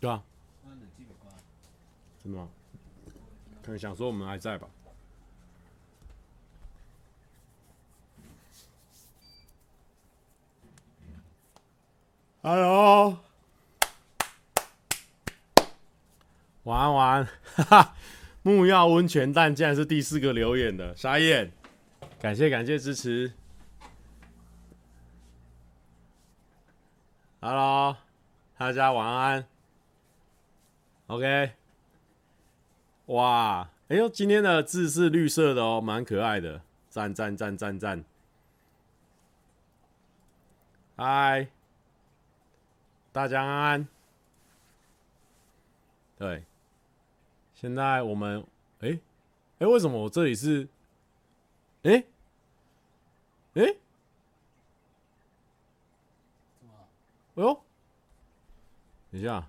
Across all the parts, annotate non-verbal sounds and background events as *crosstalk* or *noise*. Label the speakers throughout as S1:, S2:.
S1: 对啊。真的吗？可能想说我们还在吧。Hello，晚安晚安，哈哈，木曜温泉蛋竟然是第四个留言的，傻眼，感谢感谢支持。Hello，大家晚安，OK。哇，哎呦，今天的字是绿色的哦，蛮可爱的，赞赞赞赞赞。嗨。大家安安，对，现在我们，哎、欸，哎、欸，为什么我这里是，哎、欸，哎、欸，哎呦，等一下，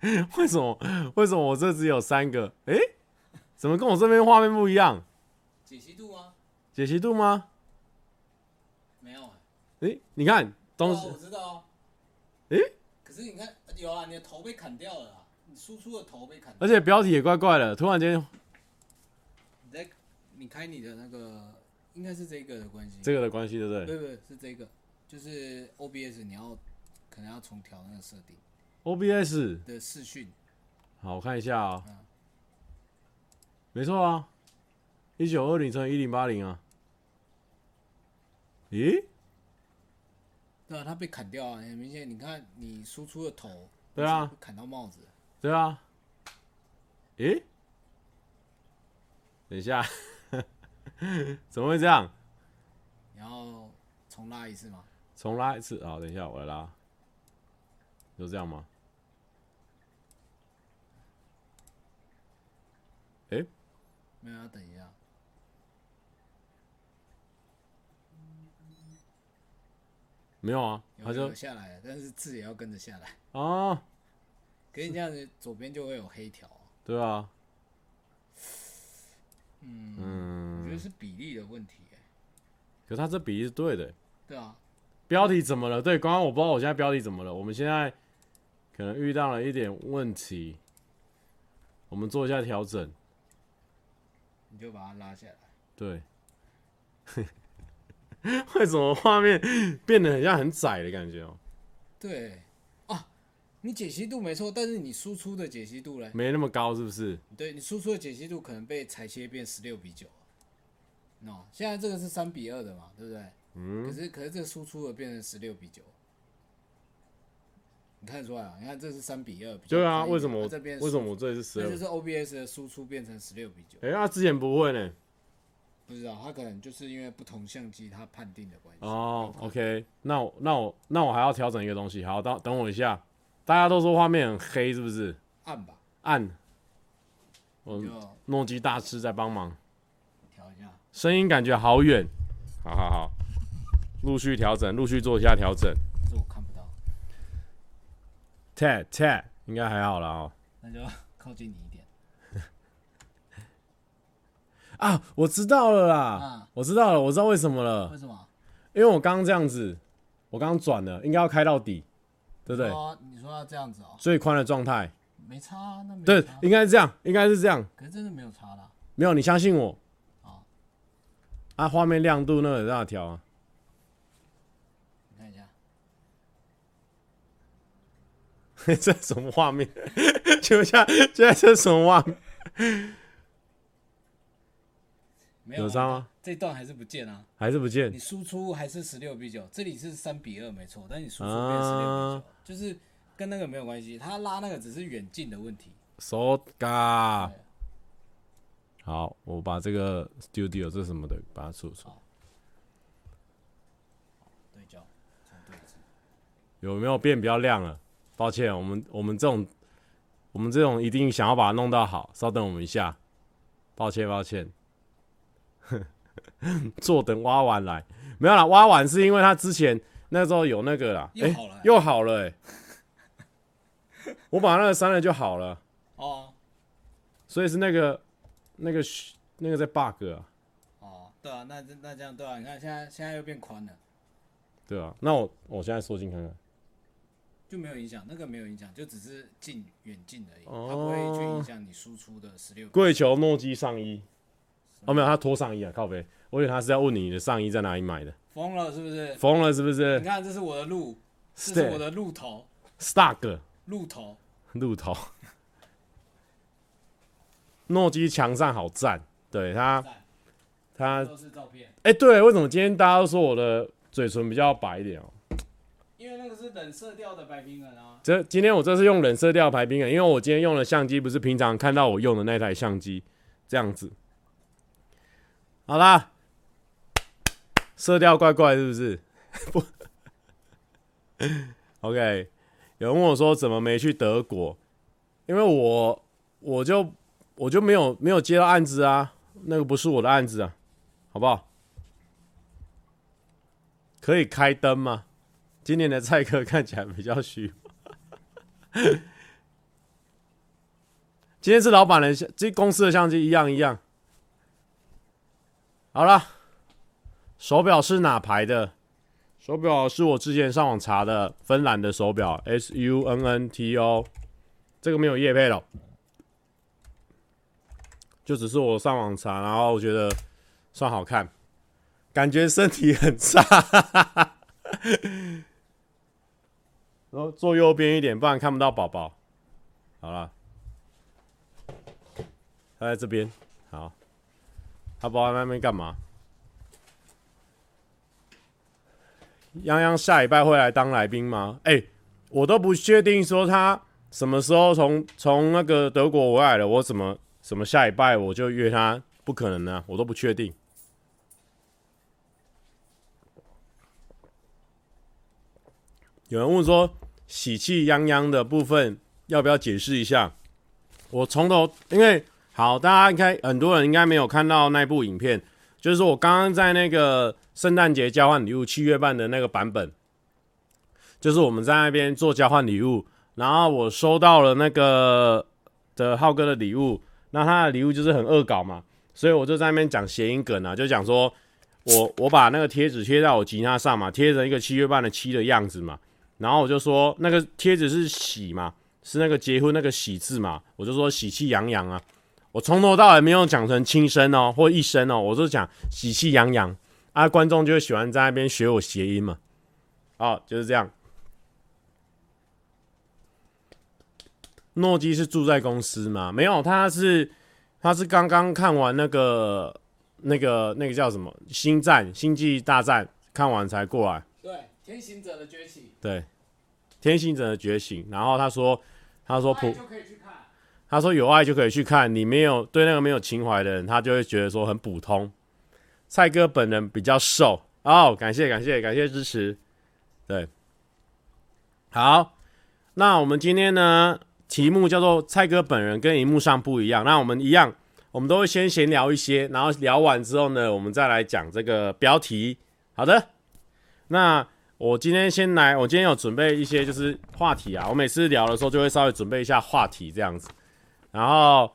S1: *laughs* 为什么？为什么我这只有三个？哎、欸，怎么跟我这边画面不一样？
S2: 解析度吗？
S1: 解析度吗？
S2: 没有、欸。
S1: 哎、欸，你看，东西、
S2: 哦，我知道。
S1: 诶、欸，
S2: 可是你看，有啊，你的头被砍掉了啊，你输出的头被砍掉了，
S1: 而且标题也怪怪的，突然间，
S2: 你在你开你的那个，应该是这个的关系，
S1: 这个的关系对不对？
S2: 对对，是这个，就是 OBS 你要可能要重调那个设定
S1: ，OBS
S2: 的视讯，
S1: 好，我看一下啊、没错啊，一九二零乘以一零八零啊，咦？
S2: 对啊，它被砍掉啊，很明显。你看，你输出的头，
S1: 对啊，
S2: 砍到帽子，
S1: 对啊。咦，等一下，*laughs* 怎么会这样？
S2: 然后重拉一次吗？
S1: 重拉一次好！等一下，我来拉。就这样吗？诶，
S2: 没有，要等一下。
S1: 没有啊，
S2: 他就下来了，但是字也要跟着下来
S1: 啊。
S2: 可是这样子，左边就会有黑条。
S1: 对啊。
S2: 嗯嗯，我觉得是比例的问题。
S1: 可是他这比例是对的。
S2: 对啊。
S1: 标题怎么了？对，刚刚我不知道我现在标题怎么了。我们现在可能遇到了一点问题，我们做一下调整。
S2: 你就把它拉下来。
S1: 对。*laughs* 为什么画面变得很像很窄的感觉哦？
S2: 对啊，你解析度没错，但是你输出的解析度嘞？
S1: 没那么高，是不是？
S2: 对，你输出的解析度可能被裁切变十六比九。喏，现在这个是三比二的嘛，对不对？嗯。可是可是这个输出的变成十六比九，你看得出来啊？你看这是三比二。
S1: 对啊，为什么我这边为什么我这里是十六？
S2: 这就是 OBS 的输出变成十六比九。
S1: 哎，他之前不会呢。
S2: 不知道，他可能就是因为不同相机他判定的关系。
S1: 哦，OK，那我那我那我还要调整一个东西。好，等等我一下。大家都说画面很黑，是不是？
S2: 暗吧。
S1: 暗。我诺基大师在帮忙。
S2: 调一下。
S1: 声音感觉好远。好好好。陆续调整，陆续做一下调整。
S2: 这我看不到。
S1: Ted Ted 应该还好了哦。
S2: 那就靠近你一点。*laughs*
S1: 啊，我知道了啦！啊、我知道了，我知道为什么了。
S2: 为什么？
S1: 因为我刚刚这样子，我刚刚转了，应该要开到底，对不对？
S2: 你说要这样子哦。
S1: 最宽的状态。
S2: 没差啊，那没差。
S1: 对，应该是这样，应该是这样。
S2: 可是真的没有差啦。
S1: 没有，你相信我。啊。啊，画面亮度那个让它调啊。
S2: 你看一下。*laughs*
S1: 这什么画面？请问一下，现在这什么画面？有差吗？
S2: 这段还是不见啊，
S1: 还是不见。
S2: 你输出还是十六比九，这里是三比二没错，但你输出变十六比九，就是跟那个没有关系，他拉那个只是远近的问题。
S1: So ga。好，我把这个 Studio 这什么的把它输出。
S2: 对焦，对
S1: 有没有变比较亮了？抱歉，我们我们这种我们这种一定想要把它弄到好，稍等我们一下。抱歉，抱歉。*laughs* 坐等挖完来，没有啦，挖完是因为他之前那时候有那个啦，
S2: 又好了，欸、
S1: 又好了、欸，*laughs* 我把那个删了就好了。
S2: 哦，
S1: 所以是那个那个那个在 bug 啊。
S2: 哦，对啊，那那这样对啊，你看现在现在又变宽了。
S1: 对啊，那我我现在缩进看看。
S2: 就没有影响，那个没有影响，就只是近远近而已，它不会去影响你输出的十六。
S1: 跪求诺基上衣，哦没有，他脱上衣啊，靠背，我以为他是要问你的上衣在哪里买的。
S2: 疯了是不是？
S1: 疯了是不是？
S2: 你看，这是我的鹿，这是我的鹿头
S1: ，Stag，
S2: 鹿头，
S1: 鹿头。诺基墙上好赞，对他，他
S2: 都是照片。
S1: 哎，对，为什么今天大家都说我的嘴唇比较白一点哦？
S2: 因为那个是冷色调的白平衡啊。
S1: 这今天我这是用冷色调白平衡，因为我今天用的相机不是平常看到我用的那台相机，这样子。好啦，色调怪怪是不是？*laughs* 不，*laughs* OK。有人问我说怎么没去德国？因为我我就我就没有没有接到案子啊，那个不是我的案子啊，好不好？可以开灯吗？今年的蔡哥看起来比较虚。今天是老板的相，这公司的相机一样一样。好了，手表是哪牌的？手表是我之前上网查的，芬兰的手表，S U N N T O。这个没有业配了，就只是我上网查，然后我觉得算好看，感觉身体很差。然后坐右边一点，不然看不到宝宝。好了，他在这边。好，他宝宝在那边干嘛？泱泱下礼拜会来当来宾吗？哎、我都不确定说他什么时候从从那个德国回来了。我怎么什么下礼拜我就约他？不可能呢，我都不确定。有人问说，喜气洋洋的部分要不要解释一下？我从头，因为好，大家应该很多人应该没有看到那部影片，就是说我刚刚在那个圣诞节交换礼物七月半的那个版本，就是我们在那边做交换礼物，然后我收到了那个的浩哥的礼物，那他的礼物就是很恶搞嘛，所以我就在那边讲谐音梗啊，就讲说我我把那个贴纸贴在我吉他上嘛，贴成一个七月半的七的样子嘛。然后我就说，那个贴纸是喜嘛，是那个结婚那个喜字嘛，我就说喜气洋洋啊。我从头到尾没有讲成轻声哦，或一声哦，我就讲喜气洋洋啊。观众就会喜欢在那边学我谐音嘛。哦，就是这样。诺基是住在公司吗？没有，他是他是刚刚看完那个那个那个叫什么星战星际大战看完才过来。
S2: 天行者的崛起，
S1: 对，天行者的觉醒。然后他说，他说普，他说有爱就可以去看。你没有对那个没有情怀的人，他就会觉得说很普通。蔡哥本人比较瘦哦，感谢感谢感谢支持。对，好，那我们今天呢，题目叫做蔡哥本人跟荧幕上不一样。那我们一样，我们都会先闲聊一些，然后聊完之后呢，我们再来讲这个标题。好的，那。我今天先来，我今天有准备一些就是话题啊。我每次聊的时候就会稍微准备一下话题这样子。然后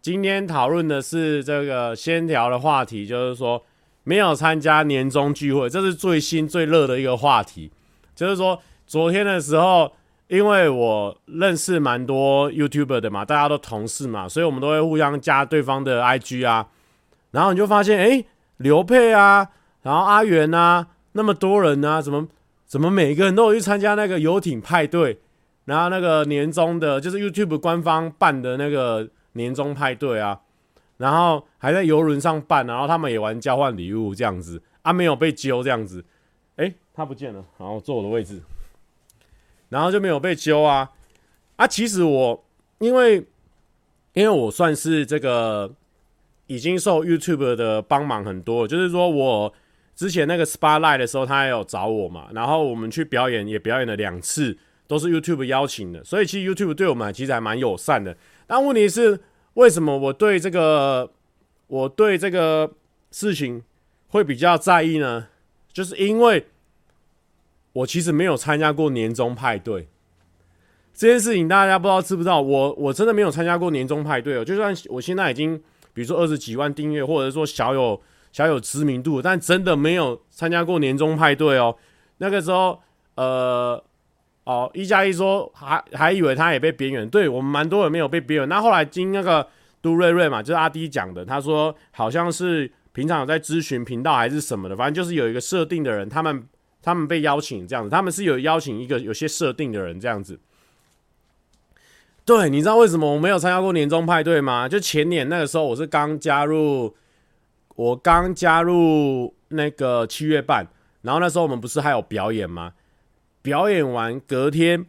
S1: 今天讨论的是这个先聊的话题，就是说没有参加年终聚会，这是最新最热的一个话题。就是说昨天的时候，因为我认识蛮多 YouTuber 的嘛，大家都同事嘛，所以我们都会互相加对方的 IG 啊。然后你就发现，哎，刘沛啊，然后阿元啊，那么多人啊，怎么？怎么每个人都有去参加那个游艇派对，然后那个年终的，就是 YouTube 官方办的那个年终派对啊，然后还在游轮上办，然后他们也玩交换礼物这样子啊，没有被揪这样子，诶，他不见了，然后坐我的位置，然后就没有被揪啊啊，其实我因为因为我算是这个已经受 YouTube 的帮忙很多，就是说我。之前那个 Spotlight 的时候，他也有找我嘛，然后我们去表演，也表演了两次，都是 YouTube 邀请的，所以其实 YouTube 对我们其实还蛮友善的。但问题是，为什么我对这个我对这个事情会比较在意呢？就是因为我其实没有参加过年终派对这件事情，大家不知道知不知道？我我真的没有参加过年终派对哦，就算我现在已经比如说二十几万订阅，或者说小有。小有知名度，但真的没有参加过年终派对哦。那个时候，呃，哦，一加一说还还以为他也被边缘，对我们蛮多人没有被边缘。那后来经那个杜瑞瑞嘛，就是阿迪讲的，他说好像是平常有在咨询频道还是什么的，反正就是有一个设定的人，他们他们被邀请这样子，他们是有邀请一个有些设定的人这样子。对，你知道为什么我没有参加过年终派对吗？就前年那个时候，我是刚加入，我刚加入那个七月半，然后那时候我们不是还有表演吗？表演完隔天，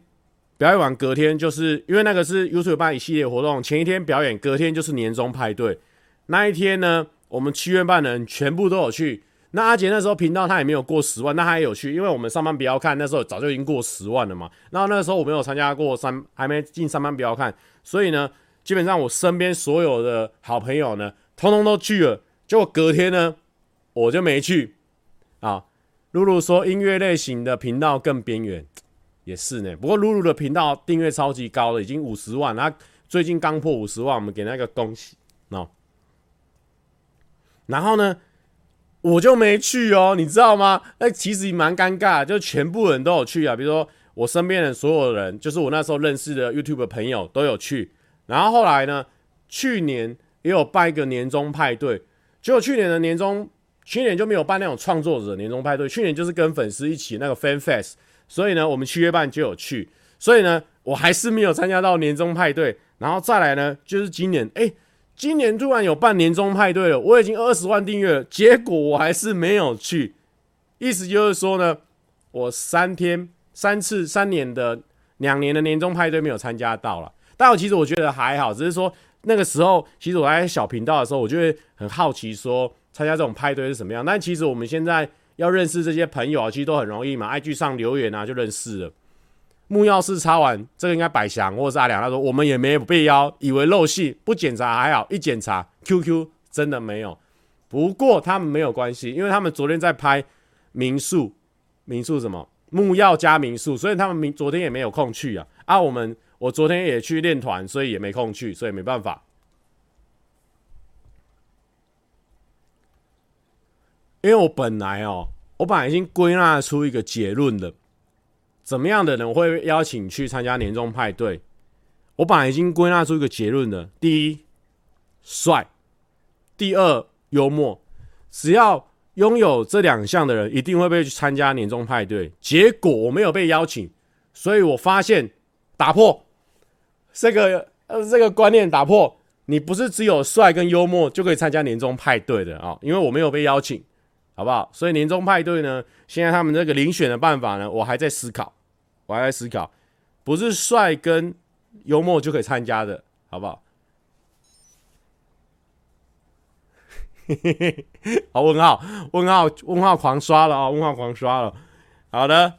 S1: 表演完隔天，就是因为那个是 YouTube 办一系列活动，前一天表演，隔天就是年终派对。那一天呢，我们七月半的人全部都有去。那阿杰那时候频道他也没有过十万，那他也有去，因为我们上班不要看，那时候早就已经过十万了嘛。然后那时候我没有参加过三，还没进上班不要看，所以呢，基本上我身边所有的好朋友呢，通通都去了。结果隔天呢，我就没去。啊，露露说音乐类型的频道更边缘，也是呢。不过露露的频道订阅超级高了，已经五十万，他最近刚破五十万，我们给那个恭喜。喏，然后呢？我就没去哦，你知道吗？那其实蛮尴尬，就全部人都有去啊。比如说我身边的所有人，就是我那时候认识的 YouTube 朋友都有去。然后后来呢，去年也有办一个年终派对，结果去年的年终，去年就没有办那种创作者年终派对，去年就是跟粉丝一起那个 Fan Fest。所以呢，我们七月半就有去，所以呢，我还是没有参加到年终派对。然后再来呢，就是今年，哎。今年突然有办年终派对了，我已经二十万订阅了，结果我还是没有去。意思就是说呢，我三天三次三年的两年的年终派对没有参加到了。但我其实我觉得还好，只是说那个时候其实我在小频道的时候，我就会很好奇说参加这种派对是什么样。但其实我们现在要认识这些朋友啊，其实都很容易嘛，IG 上留言啊就认识了。木曜四插完，这个应该百祥或者是阿良，他说我们也没有被邀，以为漏戏，不检查还好，一检查 QQ 真的没有。不过他们没有关系，因为他们昨天在拍民宿，民宿什么木曜加民宿，所以他们明昨天也没有空去啊。啊，我们我昨天也去练团，所以也没空去，所以没办法。因为我本来哦，我本来已经归纳出一个结论了。怎么样的人会邀请去参加年终派对？我本来已经归纳出一个结论了：第一，帅；第二，幽默。只要拥有这两项的人，一定会被去参加年终派对。结果我没有被邀请，所以我发现打破这个呃这个观念，打破你不是只有帅跟幽默就可以参加年终派对的啊！因为我没有被邀请，好不好？所以年终派对呢，现在他们这个遴选的办法呢，我还在思考。我还在思考，不是帅跟幽默就可以参加的，好不好？嘿嘿嘿好，问号，问号，问号狂刷了啊！问号狂刷了。好的，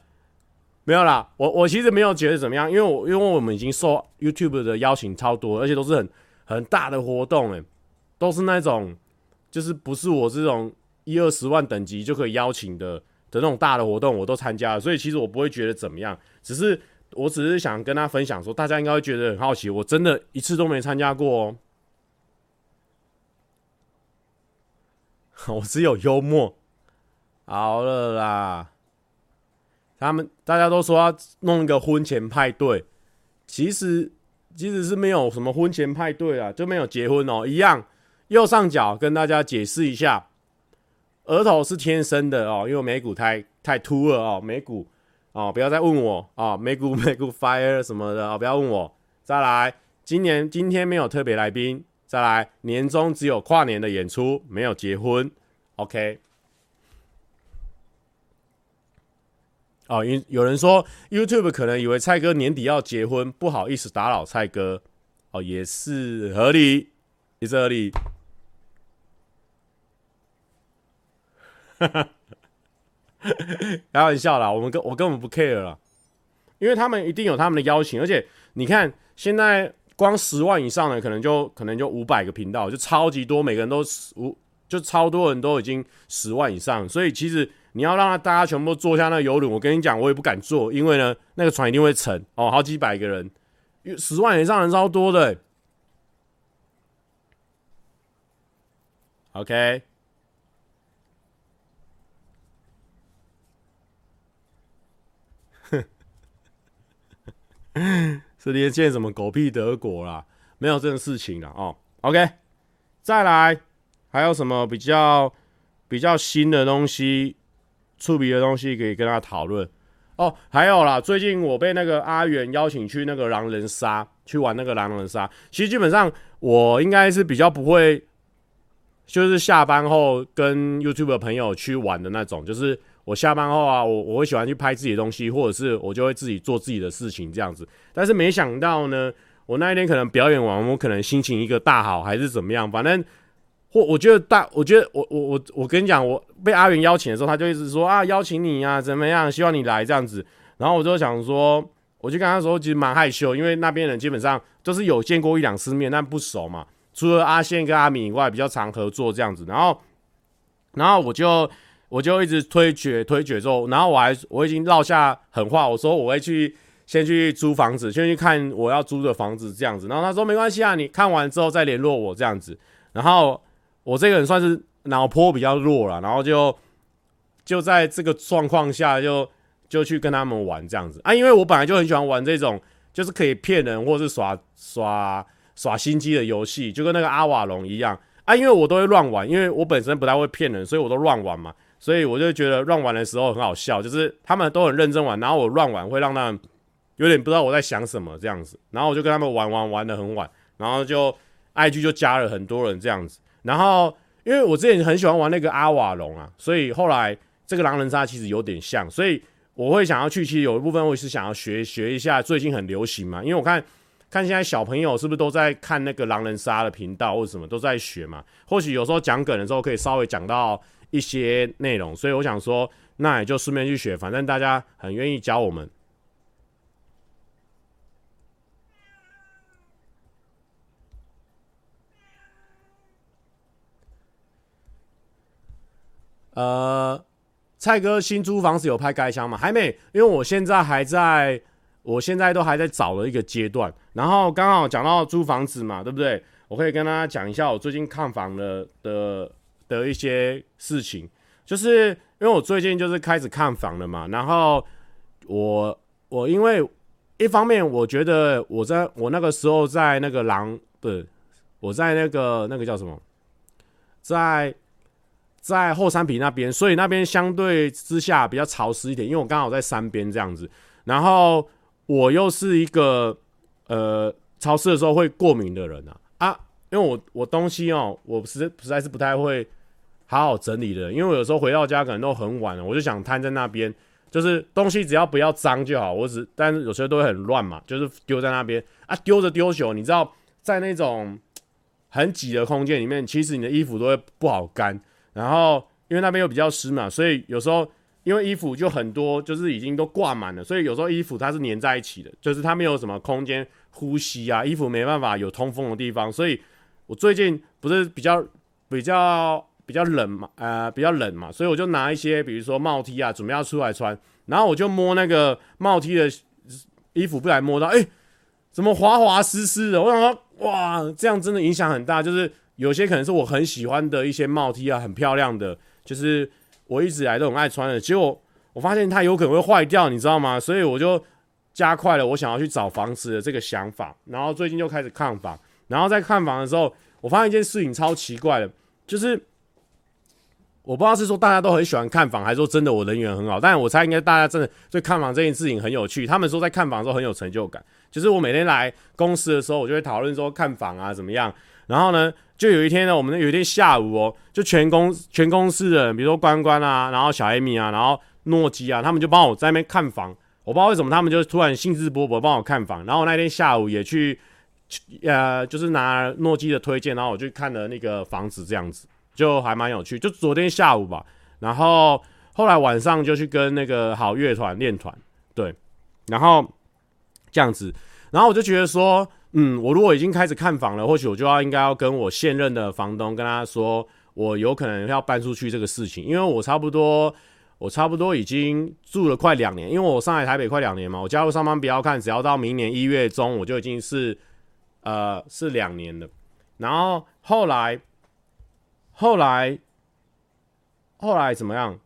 S1: 没有啦。我我其实没有觉得怎么样，因为我因为我们已经受 YouTube 的邀请超多，而且都是很很大的活动，诶，都是那种就是不是我这种一二十万等级就可以邀请的。的那种大的活动我都参加了，所以其实我不会觉得怎么样，只是我只是想跟他分享说，大家应该会觉得很好奇，我真的一次都没参加过哦，*laughs* 我只有幽默，好了啦，他们大家都说要弄一个婚前派对，其实其实是没有什么婚前派对啊，就没有结婚哦，一样，右上角跟大家解释一下。额头是天生的哦，因为眉骨太太凸了哦，眉骨哦，不要再问我哦，眉骨 *laughs* 眉骨 fire 什么的哦，不要问我。再来，今年今天没有特别来宾。再来，年终只有跨年的演出，没有结婚。OK。哦，有有人说 YouTube 可能以为蔡哥年底要结婚，不好意思打扰蔡哥。哦，也是合理，也是合理。哈哈，开玩笑啦，我们根我根本不 care 了，因为他们一定有他们的邀请，而且你看现在光十万以上的可能就可能就五百个频道，就超级多，每个人都五就超多人都已经十万以上，所以其实你要让大家全部坐下那游轮，我跟你讲，我也不敢坐，因为呢那个船一定会沉。哦，好几百个人，十万以上人超多的欸，OK。*laughs* 是连线什么狗屁德国啦，没有这种事情了哦。OK，再来还有什么比较比较新的东西、触鼻的东西可以跟他讨论哦？还有啦，最近我被那个阿元邀请去那个狼人杀，去玩那个狼人杀。其实基本上我应该是比较不会，就是下班后跟 YouTube 的朋友去玩的那种，就是。我下班后啊，我我会喜欢去拍自己的东西，或者是我就会自己做自己的事情这样子。但是没想到呢，我那一天可能表演完，我可能心情一个大好，还是怎么样，反正或我觉得大，我觉得我我我我跟你讲，我被阿元邀请的时候，他就一直说啊，邀请你啊，怎么样，希望你来这样子。然后我就想说，我就跟他说，其实蛮害羞，因为那边人基本上都是有见过一两次面，但不熟嘛。除了阿宪跟阿敏以外，比较常合作这样子。然后，然后我就。我就一直推决推决之后，然后我还我已经落下狠话，我说我会去先去租房子，先去看我要租的房子这样子。然后他说没关系啊，你看完之后再联络我这样子。然后我这个人算是脑波比较弱了，然后就就在这个状况下就就去跟他们玩这样子。啊，因为我本来就很喜欢玩这种就是可以骗人或是耍耍耍心机的游戏，就跟那个阿瓦隆一样。啊，因为我都会乱玩，因为我本身不太会骗人，所以我都乱玩嘛。所以我就觉得乱玩的时候很好笑，就是他们都很认真玩，然后我乱玩会让他们有点不知道我在想什么这样子，然后我就跟他们玩玩玩的很晚，然后就 IG 就加了很多人这样子，然后因为我之前很喜欢玩那个阿瓦隆啊，所以后来这个狼人杀其实有点像，所以我会想要去，其实有一部分我是想要学学一下，最近很流行嘛，因为我看 *laughs* 看现在小朋友是不是都在看那个狼人杀的频道或者什么都在学嘛，或许有时候讲梗的时候可以稍微讲到。一些内容，所以我想说，那也就顺便去学，反正大家很愿意教我们。呃，蔡哥新租房子有拍开箱吗？还没，因为我现在还在，我现在都还在找的一个阶段。然后刚好讲到租房子嘛，对不对？我可以跟大家讲一下我最近看房的的。的一些事情，就是因为我最近就是开始看房了嘛，然后我我因为一方面我觉得我在我那个时候在那个狼不我在那个那个叫什么，在在后山坪那边，所以那边相对之下比较潮湿一点，因为我刚好在山边这样子，然后我又是一个呃潮湿的时候会过敏的人啊啊，因为我我东西哦，我实实在是不太会。好好整理的，因为我有时候回到家可能都很晚了，我就想瘫在那边，就是东西只要不要脏就好。我只，但是有时候都会很乱嘛，就是丢在那边啊，丢着丢久，你知道，在那种很挤的空间里面，其实你的衣服都会不好干。然后因为那边又比较湿嘛，所以有时候因为衣服就很多，就是已经都挂满了，所以有时候衣服它是粘在一起的，就是它没有什么空间呼吸啊，衣服没办法有通风的地方。所以我最近不是比较比较。比较冷嘛，呃，比较冷嘛，所以我就拿一些，比如说帽 T 啊，准备要出来穿，然后我就摸那个帽 T 的衣服，不然摸到，哎、怎么滑滑湿湿的？我想说，哇，这样真的影响很大。就是有些可能是我很喜欢的一些帽 T 啊，很漂亮的，就是我一直以来都很爱穿的，结果我发现它有可能会坏掉，你知道吗？所以我就加快了我想要去找房子的这个想法，然后最近就开始看房，然后在看房的时候，我发现一件事情超奇怪的，就是。我不知道是说大家都很喜欢看房，还是说真的我人缘很好。但是我猜应该大家真的对看房这件事情很有趣。他们说在看房的时候很有成就感。就是我每天来公司的时候，我就会讨论说看房啊怎么样。然后呢，就有一天呢，我们有一天下午哦，就全公全公司的人，比如说关关啊，然后小 Amy 啊，然后诺基啊，他们就帮我在那边看房。我不知道为什么他们就突然兴致勃勃帮我看房。然后那天下午也去，呃，就是拿诺基的推荐，然后我去看了那个房子这样子。就还蛮有趣，就昨天下午吧，然后后来晚上就去跟那个好乐团练团，对，然后这样子，然后我就觉得说，嗯，我如果已经开始看房了，或许我就要应该要跟我现任的房东跟他说，我有可能要搬出去这个事情，因为我差不多，我差不多已经住了快两年，因为我上海台北快两年嘛，我加入上班不要看，只要到明年一月中，我就已经是呃是两年了，然后后来。后来，后来怎么样？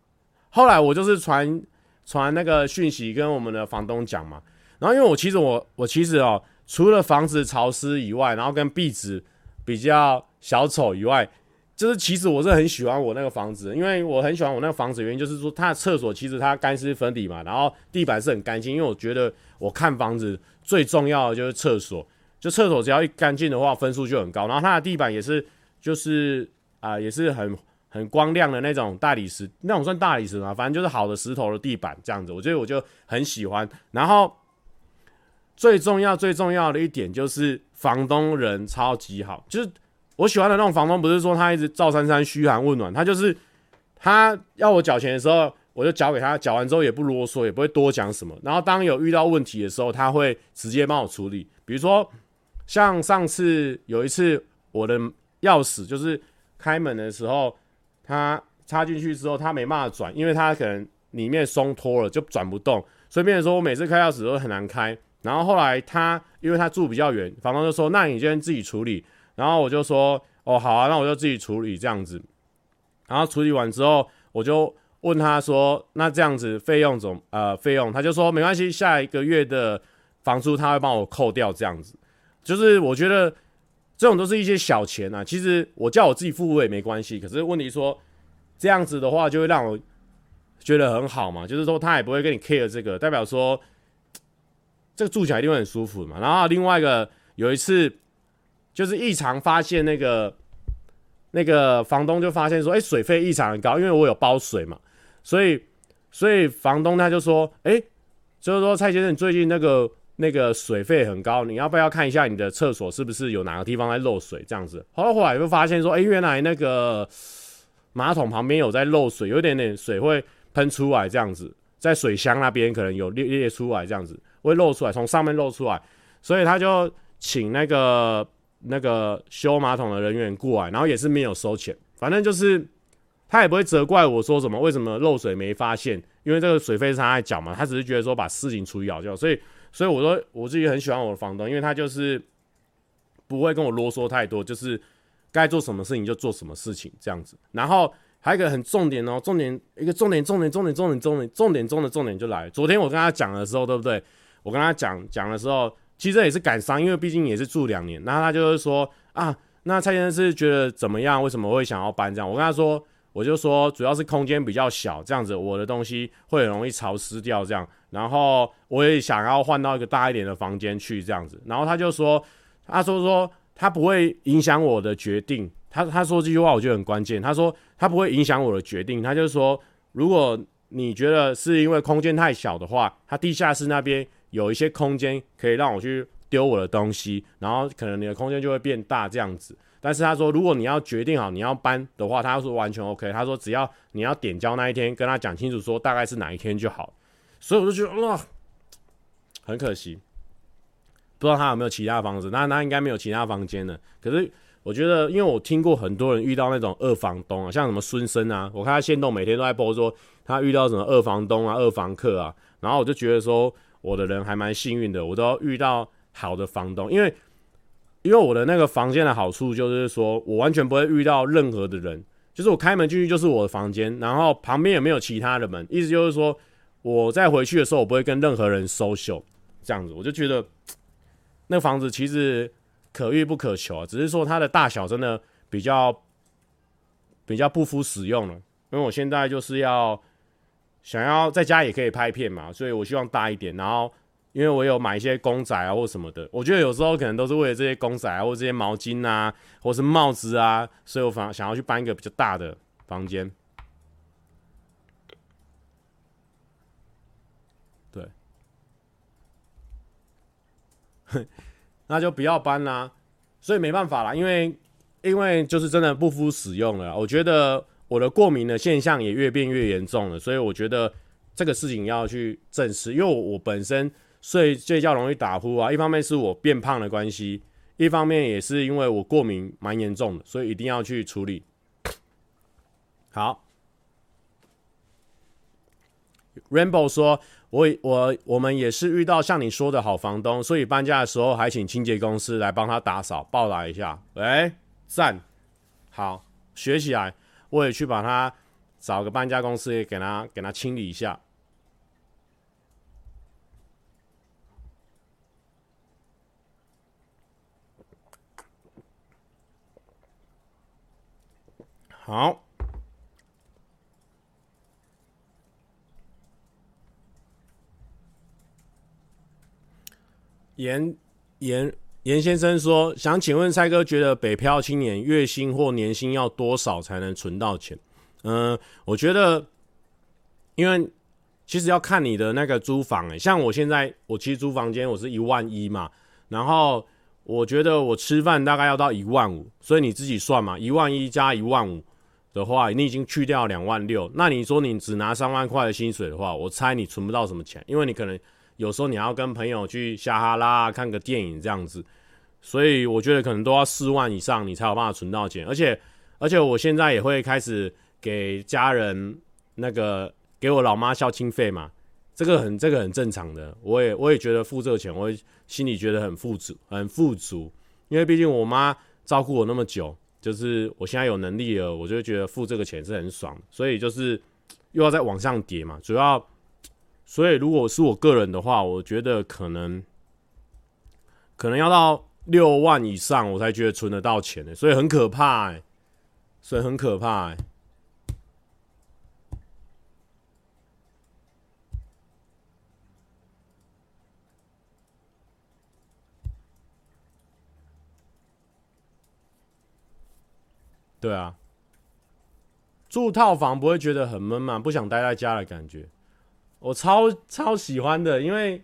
S1: 后来我就是传传那个讯息跟我们的房东讲嘛，然后因为我其实我我其实哦，除了房子潮湿以外，然后跟壁纸比较小丑以外，就是其实我是很喜欢我那个房子，因为我很喜欢我那个房子，原因就是说它的厕所其实它干湿分离嘛，然后地板是很干净，因为我觉得我看房子最重要的就是厕所，就厕所只要一干净的话，分数就很高。然后它的地板也是就是啊、也是很。很光亮的那种大理石，那种算大理石吗？反正就是好的石头的地板这样子，我觉得我就很喜欢。然后最重要最重要的一点就是房东人超级好，就是我喜欢的那种房东，不是说他一直赵珊珊嘘寒问暖，他就是他要我缴钱的时候，我就缴给他，缴完之后也不啰嗦，也不会多讲什么。然后当有遇到问题的时候，他会直接帮我处理。比如说像上次有一次我的钥匙就是开门的时候。他插进去之后，他没办法转，因为他可能里面松脱了，就转不动。所以变成说我每次开钥匙都很难开。然后后来他，因为他住比较远，房东就说：“那你先自己处理。”然后我就说：“哦，好啊，那我就自己处理这样子。”然后处理完之后，我就问他说：“那这样子费用怎呃费用？”他就说：“没关系，下一个月的房租他会帮我扣掉。”这样子，就是我觉得。这种都是一些小钱啊，其实我叫我自己付我也没关系。可是问题说这样子的话，就会让我觉得很好嘛，就是说他也不会跟你 care 这个，代表说这个住起来一定会很舒服嘛。然后另外一个有一次就是异常发现那个那个房东就发现说，哎，水费异常的高，因为我有包水嘛，所以所以房东他就说，哎，就是说蔡先生你最近那个。那个水费很高，你要不要看一下你的厕所是不是有哪个地方在漏水？这样子，后来后来就发现说，哎、原来那个马桶旁边有在漏水，有点点水会喷出来，这样子，在水箱那边可能有裂裂出来，这样子会漏出来，从上面漏出来，所以他就请那个那个修马桶的人员过来，然后也是没有收钱，反正就是他也不会责怪我说什么，为什么漏水没发现，因为这个水费是他在缴嘛，他只是觉得说把事情处理好就好，所以。所以我说我自己很喜欢我的房东，因为他就是不会跟我啰嗦太多，就是该做什么事情就做什么事情这样子。然后还有一个很重点哦，重点一个重点重点重点重点重点重点中的重点就来。昨天我跟他讲的时候，对不对？我跟他讲讲的时候，其实也是感伤，因为毕竟也是住两年。然后他就是说啊，那蔡先生是觉得怎么样？为什么会想要搬这样？我跟他说。我就说，主要是空间比较小，这样子我的东西会很容易潮湿掉，这样。然后我也想要换到一个大一点的房间去，这样子。然后他就说，他说说他不会影响我的决定。他他说这句话我觉得很关键。他说他不会影响我的决定。他就说，如果你觉得是因为空间太小的话，他地下室那边有一些空间可以让我去丢我的东西，然后可能你的空间就会变大，这样子。但是他说，如果你要决定好你要搬的话，他说完全 OK。他说只要你要点交那一天跟他讲清楚，说大概是哪一天就好。所以我就觉得哇，很可惜，不知道他有没有其他房子。那那应该没有其他房间了。可是我觉得，因为我听过很多人遇到那种二房东啊，像什么孙生啊，我看他限动每天都在播说他遇到什么二房东啊、二房客啊。然后我就觉得说，我的人还蛮幸运的，我都遇到好的房东，因为。因为我的那个房间的好处就是说，我完全不会遇到任何的人，就是我开门进去就是我的房间，然后旁边也没有其他的门，意思就是说，我在回去的时候我不会跟任何人 social 这样子，我就觉得那房子其实可遇不可求啊，只是说它的大小真的比较比较不敷使用了，因为我现在就是要想要在家也可以拍片嘛，所以我希望大一点，然后。因为我有买一些公仔啊或什么的，我觉得有时候可能都是为了这些公仔啊或这些毛巾啊或是帽子啊，所以我反想要去搬一个比较大的房间。对，*laughs* 那就不要搬啦。所以没办法啦，因为因为就是真的不敷使用了。我觉得我的过敏的现象也越变越严重了，所以我觉得这个事情要去正视，因为我我本身。睡睡觉容易打呼啊，一方面是我变胖的关系，一方面也是因为我过敏蛮严重的，所以一定要去处理。好，Rainbow 说，我我我们也是遇到像你说的好房东，所以搬家的时候还请清洁公司来帮他打扫，报答一下。喂，赞，好，学起来，我也去把它找个搬家公司也给它给它清理一下。好。严严严先生说：“想请问蔡哥，觉得北漂青年月薪或年薪要多少才能存到钱？”嗯、我觉得，因为其实要看你的那个租房、欸，像我现在我其实租房间我是一万一嘛，然后我觉得我吃饭大概要到一万五，所以你自己算嘛，一万一加一万五。的话，你已经去掉两万六，那你说你只拿三万块的薪水的话，我猜你存不到什么钱，因为你可能有时候你要跟朋友去瞎哈拉看个电影这样子，所以我觉得可能都要四万以上，你才有办法存到钱。而且，而且我现在也会开始给家人那个给我老妈孝亲费嘛，这个很这个很正常的，我也我也觉得付这个钱，我心里觉得很富足很富足，因为毕竟我妈照顾我那么久。就是我现在有能力了，我就觉得付这个钱是很爽，所以就是又要再往上叠嘛。主要，所以如果是我个人的话，我觉得可能可能要到六万以上，我才觉得存得到钱呢，所以很可怕哎、所以很可怕哎、对啊，住套房不会觉得很闷吗？不想待在家的感觉，我超超喜欢的。因为，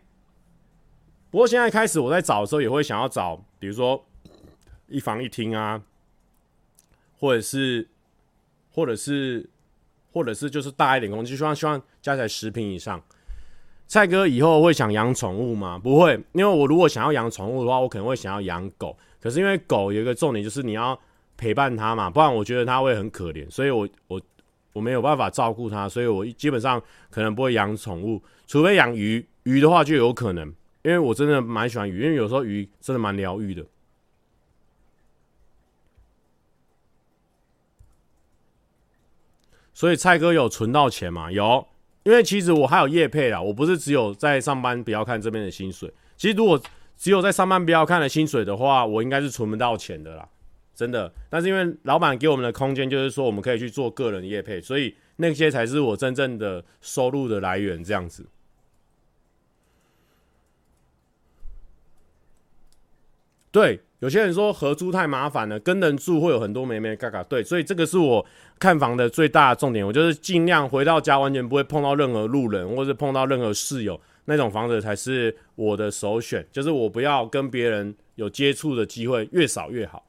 S1: 不过现在开始我在找的时候，也会想要找，比如说一房一厅啊，或者是，或者是，或者是就是大一点公寓，希望希望加起来十平以上。蔡哥以后会想养宠物吗？不会，因为我如果想要养宠物的话，我可能会想要养狗。可是因为狗有一个重点，就是你要。陪伴它嘛，不然我觉得它会很可怜，所以我我我没有办法照顾它，所以我基本上可能不会养宠物，除非养鱼，鱼的话就有可能，因为我真的蛮喜欢鱼，因为有时候鱼真的蛮疗愈的。所以蔡哥有存到钱吗？有，因为其实我还有业配啦，我不是只有在上班不要看这边的薪水，其实如果只有在上班不要看的薪水的话，我应该是存不到钱的啦。真的，但是因为老板给我们的空间，就是说我们可以去做个人业配，所以那些才是我真正的收入的来源。这样子，对，有些人说合租太麻烦了，跟人住会有很多眉眉角角。对，所以这个是我看房的最大的重点，我就是尽量回到家完全不会碰到任何路人，或是碰到任何室友，那种房子才是我的首选，就是我不要跟别人有接触的机会，越少越好。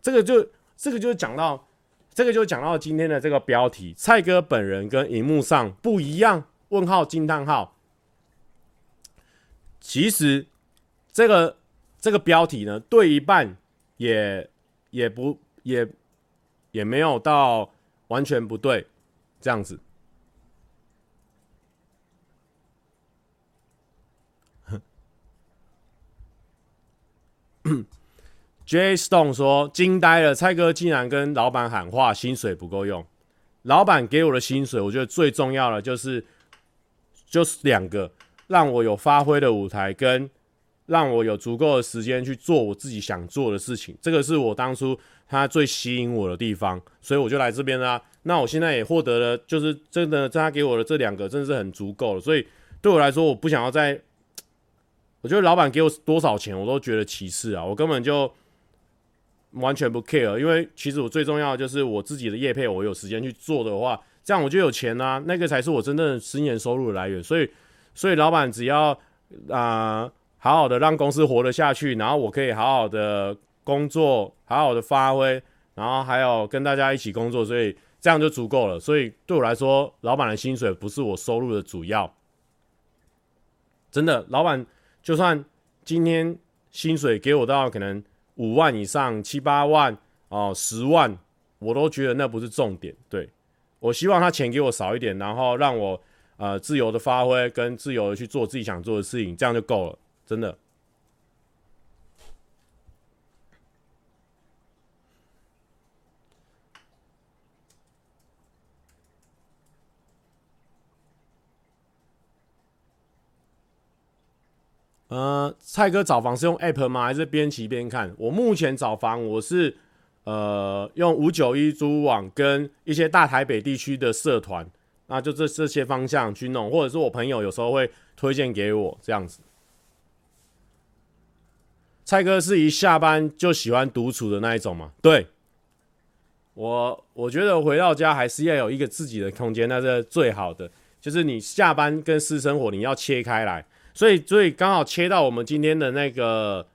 S1: 这个就这个就讲到，这个就讲到今天的这个标题，蔡哥本人跟荧幕上不一样？问号惊叹号。其实这个这个标题呢，对一半也也不也也没有到完全不对，这样子。*coughs* J Stone 说：“惊呆了，蔡哥竟然跟老板喊话，薪水不够用。老板给我的薪水，我觉得最重要的就是就是两个，让我有发挥的舞台，跟让我有足够的时间去做我自己想做的事情。这个是我当初他最吸引我的地方，所以我就来这边啦。那我现在也获得了，就是真的他给我的这两个，真的是很足够了。所以对我来说，我不想要再，我觉得老板给我多少钱，我都觉得其次啊，我根本就。”完全不 care，因为其实我最重要的就是我自己的业配，我有时间去做的话，这样我就有钱啊，那个才是我真正的十年收入的来源。所以，所以老板只要啊、好好的让公司活得下去，然后我可以好好的工作，好好的发挥，然后还有跟大家一起工作，所以这样就足够了。所以对我来说，老板的薪水不是我收入的主要。真的，老板就算今天薪水给我到可能。五万以上，七八万哦，十万，我都觉得那不是重点。对，我希望他钱给我少一点，然后让我呃自由的发挥，跟自由的去做自己想做的事情，这样就够了，真的。呃，蔡哥找房是用 App 吗？还是边骑边看？我目前找房，我是呃，用五九一租网跟一些大台北地区的社团，那就这这些方向去弄，或者是我朋友有时候会推荐给我这样子。蔡哥是一下班就喜欢独处的那一种嘛？对，我我觉得回到家还是要有一个自己的空间，那是最好的。就是你下班跟私生活你要切开来，所以所以刚好切到我们今天的那个，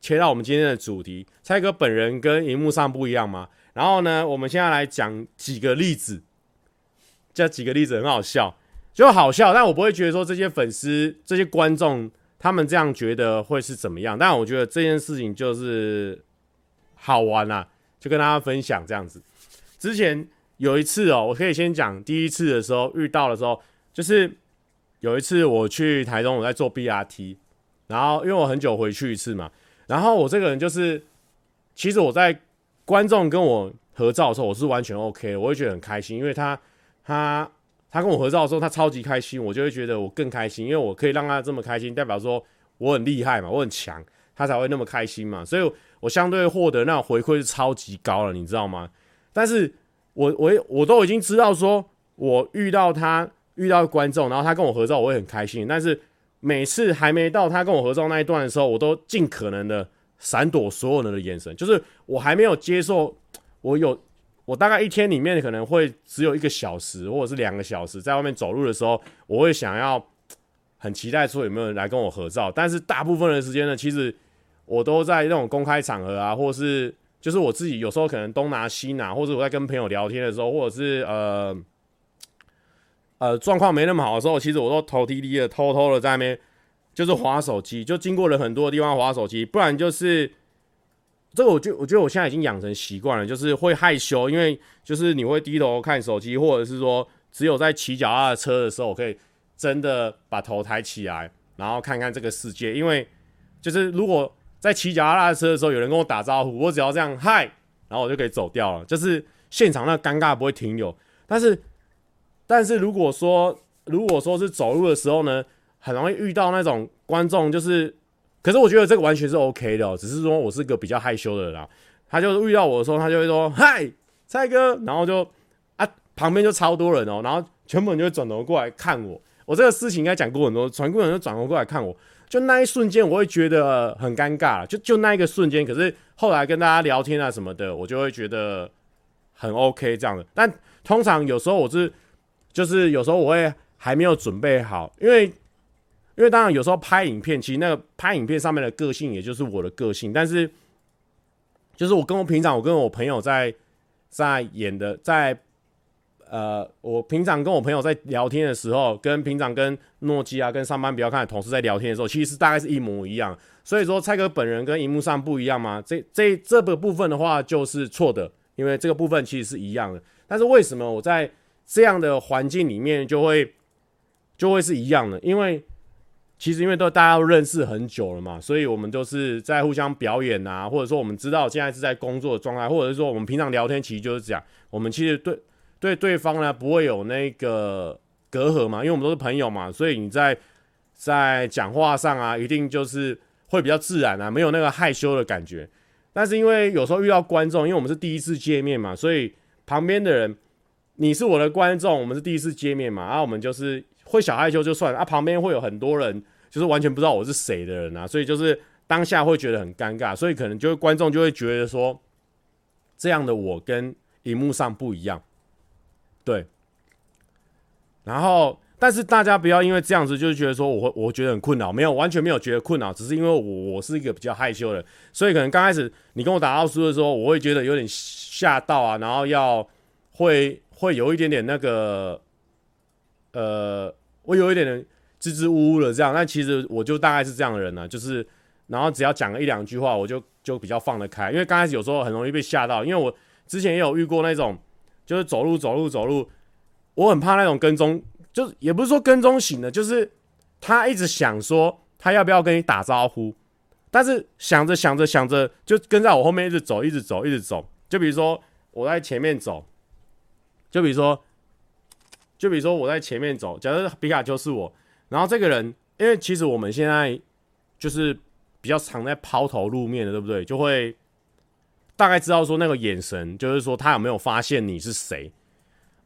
S1: 切到我们今天的主题。蔡哥本人跟荧幕上不一样吗？然后呢，我们现在来讲几个例子，这几个例子很好笑，就好笑，但我不会觉得说这些粉丝、这些观众他们这样觉得会是怎么样。但我觉得这件事情就是好玩啊，就跟大家分享这样子。之前。有一次哦，我可以先讲第一次的时候遇到的时候，就是有一次我去台中，我在做 BRT，然后因为我很久回去一次嘛，然后我这个人就是，其实我在观众跟我合照的时候，我是完全 OK，我会觉得很开心，因为他他他跟我合照的时候，他超级开心，我就会觉得我更开心，因为我可以让他这么开心，代表说我很厉害嘛，我很强，他才会那么开心嘛，所以我相对获得那种回馈是超级高了，你知道吗？但是。我我我都已经知道，说我遇到他遇到观众，然后他跟我合照，我会很开心。但是每次还没到他跟我合照那一段的时候，我都尽可能的闪躲所有人的眼神。就是我还没有接受，我有我大概一天里面可能会只有一个小时或者是两个小时在外面走路的时候，我会想要很期待说有没有人来跟我合照。但是大部分的时间呢，其实我都在那种公开场合啊，或是。就是我自己有时候可能东拿西拿，或者我在跟朋友聊天的时候，或者是呃呃状况没那么好的时候，其实我都头低低的，偷偷的在那边就是滑手机，就经过了很多的地方滑手机，不然就是这个，我就我觉得我现在已经养成习惯了，就是会害羞，因为就是你会低头看手机，或者是说只有在骑脚踏车的时候，我可以真的把头抬起来，然后看看这个世界，因为就是如果。在骑脚踏车的时候，有人跟我打招呼，我只要这样嗨，然后我就可以走掉了。就是现场那尴尬不会停留。但是，但是如果说如果说是走路的时候呢，很容易遇到那种观众，就是，可是我觉得这个完全是 OK 的喔，只是说我是个比较害羞的人啊。他就是遇到我的时候，他就会说嗨，蔡哥，然后就啊旁边就超多人喔，然后全部人就会转头过来看我。我这个事情应该讲过很多，全部人就转头过来看我。就那一瞬间，我会觉得很尴尬。就就那一个瞬间，可是后来跟大家聊天啊什么的，我就会觉得很 OK 这样的。但通常有时候我是，就是有时候我会还没有准备好，因为因为当然有时候拍影片，其实那个拍影片上面的个性，也就是我的个性。但是就是我跟我平常我跟我朋友在在演的在。呃，我平常跟我朋友在聊天的时候，跟平常跟诺基亚、跟上班比较看的同事在聊天的时候，其实大概是一模一样。所以说，蔡哥本人跟荧幕上不一样吗？这这这个部分的话就是错的，因为这个部分其实是一样的。但是为什么我在这样的环境里面就会就会是一样的？因为其实因为都大家都认识很久了嘛，所以我们都是在互相表演啊，或者说我们知道现在是在工作的状态，或者是说我们平常聊天其实就是这样。我们其实对。对对方呢，不会有那个隔阂嘛，因为我们都是朋友嘛，所以你在在讲话上啊，一定就是会比较自然啊，没有那个害羞的感觉。但是因为有时候遇到观众，因为我们是第一次见面嘛，所以旁边的人，你是我的观众，我们是第一次见面嘛，然后我们就是会小害羞就算了啊，旁边会有很多人，就是完全不知道我是谁的人啊，所以就是当下会觉得很尴尬，所以可能就会观众就会觉得说，这样的我跟荧幕上不一样。对，然后，但是大家不要因为这样子就觉得说我会，我觉得很困扰，没有，完全没有觉得困扰，只是因为我我是一个比较害羞的，所以可能刚开始你跟我打奥数的时候，我会觉得有点吓到啊，然后要会会有一点点那个，呃，我有一点点支支吾吾的这样，但其实我就大概是这样的人呢、就是然后只要讲了一两句话，我就就比较放得开，因为刚开始有时候很容易被吓到，因为我之前也有遇过那种。就是走路走路走路，我很怕那种跟踪，就是也不是说跟踪型的，就是他一直想说他要不要跟你打招呼，但是想着想着想着就跟在我后面一直走一直走一直走。就比如说我在前面走，就比如说，就比如说我在前面走，假设皮卡丘是我，然后这个人，因为其实我们现在就是比较常在抛头露面的，对不对？就会。大概知道说那个眼神，就是说他有没有发现你是谁，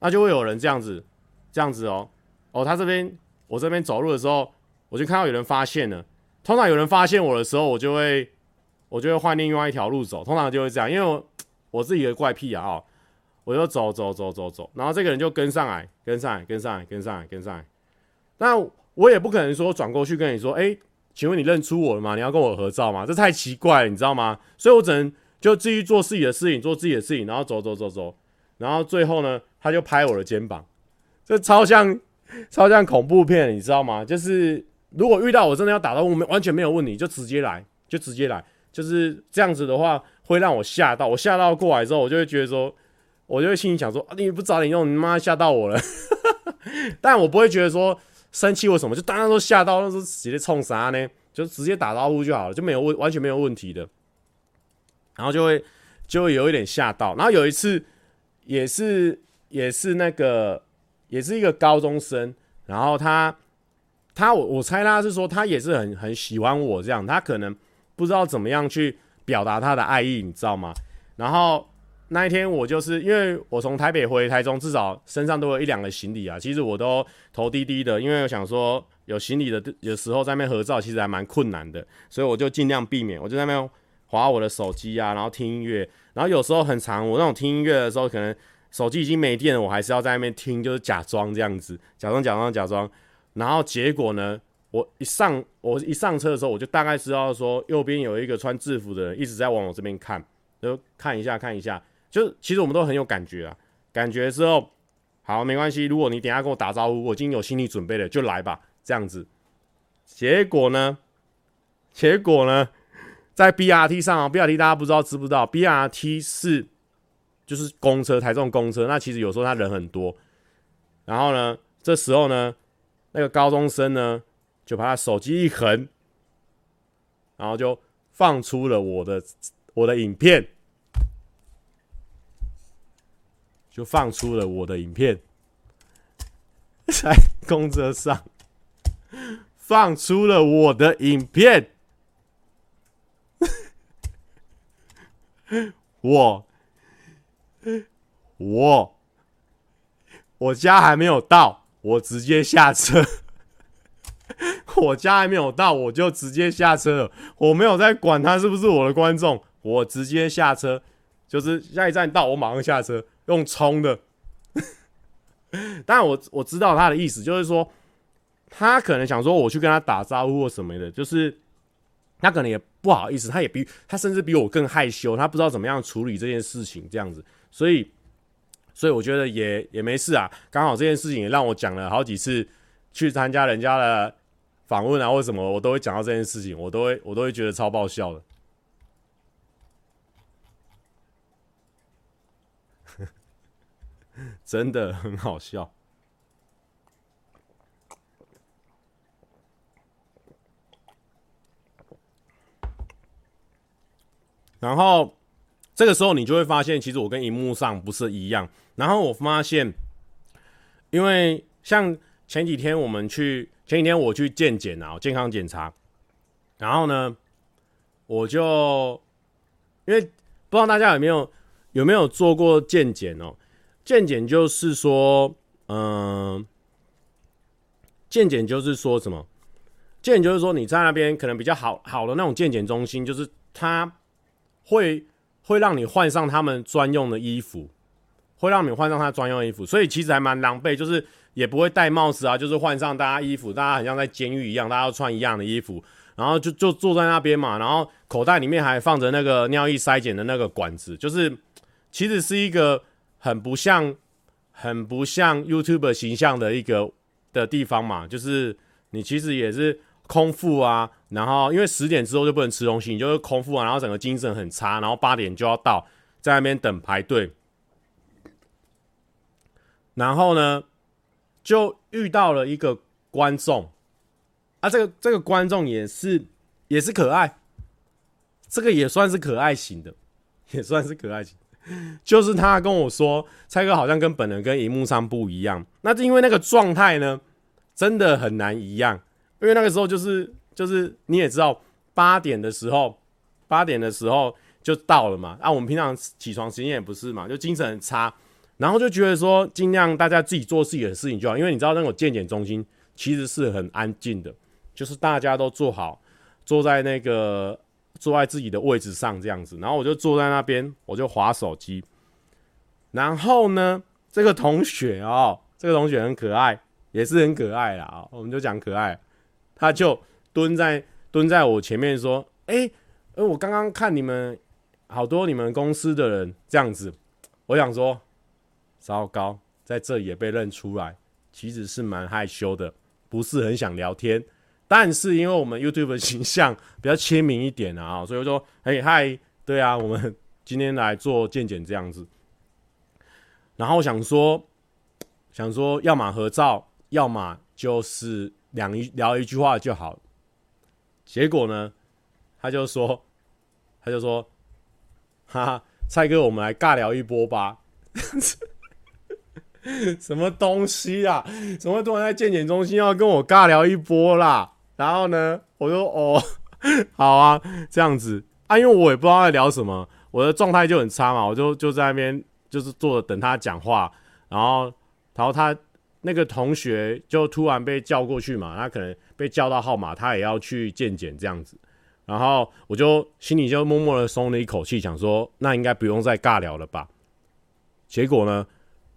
S1: 那就会有人这样子，这样子哦，哦，他这边我这边走路的时候，我就看到有人发现了。通常有人发现我的时候，我就会我就会换另外一条路走，通常就会这样，因为我我自己的怪癖啊，哦，我就走走走走走，然后这个人就跟上来，跟上来，跟上来，跟上来，跟上来。那我也不可能说转过去跟你说，哎，请问你认出我了吗？你要跟我合照吗？这太奇怪了，你知道吗？所以我只能。就继续做自己的事情，做自己的事情，然后走走走走，然后最后呢，他就拍我的肩膀，这超像超像恐怖片，你知道吗？就是如果遇到我真的要打到我，完全没有问题，就直接来，就直接来，就是这样子的话，会让我吓到。我吓到过来之后，我就会觉得说，我就会心里想说，你不早点用，你妈吓到我了。*laughs* 但我不会觉得说生气或什么，就当然说吓到，那时候直接冲啥呢？就直接打招呼就好了，就没有问，完全没有问题的。然后就会就会有一点吓到，然后有一次也是也是那个也是一个高中生，然后他他我我猜他是说他也是很很喜欢我这样，他可能不知道怎么样去表达他的爱意，你知道吗？然后那一天我就是因为我从台北回台中，至少身上都有一两个行李啊，其实我都头低低的，因为我想说有行李的有时候在那边合照其实还蛮困难的，所以我就尽量避免，我就在那边。滑我的手机啊，然后听音乐，然后有时候很长，我那种听音乐的时候，可能手机已经没电了，我还是要在那边听，就是假装这样子，假装假装假装，然后结果呢，我一上我一上车的时候，我就大概知道说右边有一个穿制服的人一直在往我这边看，就看一下看一下，就其实我们都很有感觉啊，感觉之后好没关系，如果你等下跟我打招呼，我已经有心理准备了，就来吧，这样子，结果呢，结果呢？在 BRT 上啊，BRT 大家不知道知不知道？BRT 是就是公车，台中公车。那其实有时候他人很多，然后呢，这时候呢，那个高中生呢，就把他手机一横，然后就放出了我的我的影片，就放出了我的影片，在公车上放出了我的影片。我，我，我家还没有到，我直接下车。我家还没有到，我就直接下车了。我没有在管他是不是我的观众，我直接下车，就是下一站到，我马上下车，用冲的。*laughs* 当然，我我知道他的意思，就是说他可能想说我去跟他打招呼或什么的，就是。他可能也不好意思，他也比他甚至比我更害羞，他不知道怎么样处理这件事情，这样子，所以，所以我觉得也也没事啊。刚好这件事情也让我讲了好几次，去参加人家的访问啊，或什么，我都会讲到这件事情，我都会我都会觉得超爆笑的，真的很好笑。然后这个时候你就会发现，其实我跟荧幕上不是一样。然后我发现，因为像前几天我们去，前几天我去健检啊，健康检查。然后呢，我就因为不知道大家有没有有没有做过健检哦？健检就是说，嗯，健检就是说什么？健检就是说你在那边可能比较好好的那种健检中心，就是他。会会让你换上他们专用的衣服，会让你换上他专用衣服，所以其实还蛮狼狈，就是也不会戴帽子啊，就是换上大家衣服，大家很像在监狱一样，大家要穿一样的衣服，然后就就坐在那边嘛，然后口袋里面还放着那个尿液筛检的那个管子，就是其实是一个很不像很不像 YouTuber 形象的一个的地方嘛，就是你其实也是。空腹啊，然后因为十点之后就不能吃东西，你就是空腹啊，然后整个精神很差，然后八点就要到，在那边等排队，然后呢，就遇到了一个观众，啊，这个这个观众也是也是可爱，这个也算是可爱型的，也算是可爱型，*laughs* 就是他跟我说，蔡哥好像跟本人跟荧幕上不一样，那是因为那个状态呢，真的很难一样。因为那个时候就是就是你也知道，八点的时候，八点的时候就到了嘛。啊，我们平常起床时间也不是嘛，就精神很差，然后就觉得说尽量大家自己做自己的事情就好，因为你知道那种健检中心其实是很安静的，就是大家都坐好，坐在那个坐在自己的位置上这样子，然后我就坐在那边，我就划手机，然后呢，这个同学哦，这个同学很可爱，也是很可爱啦，哦，我们就讲可爱，他就蹲在蹲在我前面说，哎，呃，我刚刚看你们好多你们公司的人这样子，我想说，糟糕，在这也被认出来，其实是蛮害羞的，不是很想聊天，但是因为我们 YouTube 的形象比较亲民一点啊，*laughs* 所以我说，哎嗨，对啊，我们今天来做健检这样子。然后想说，想说，要么合照，要么就是两一聊一句话就好。结果呢，他就说，他就说，哈哈，蔡哥，我们来尬聊一波吧。*laughs* 什么东西啊？怎么突然在健检中心要跟我尬聊一波啦？然后呢，我说哦，*laughs* 好啊，这样子啊，因为我也不知道在聊什么，我的状态就很差嘛，我就就在那边。就是坐着等他讲话，然后，然后他那个同学就突然被叫过去嘛，他可能被叫到号码，他也要去见检这样子，然后我就心里就默默的松了一口气，想说那应该不用再尬聊了吧。结果呢，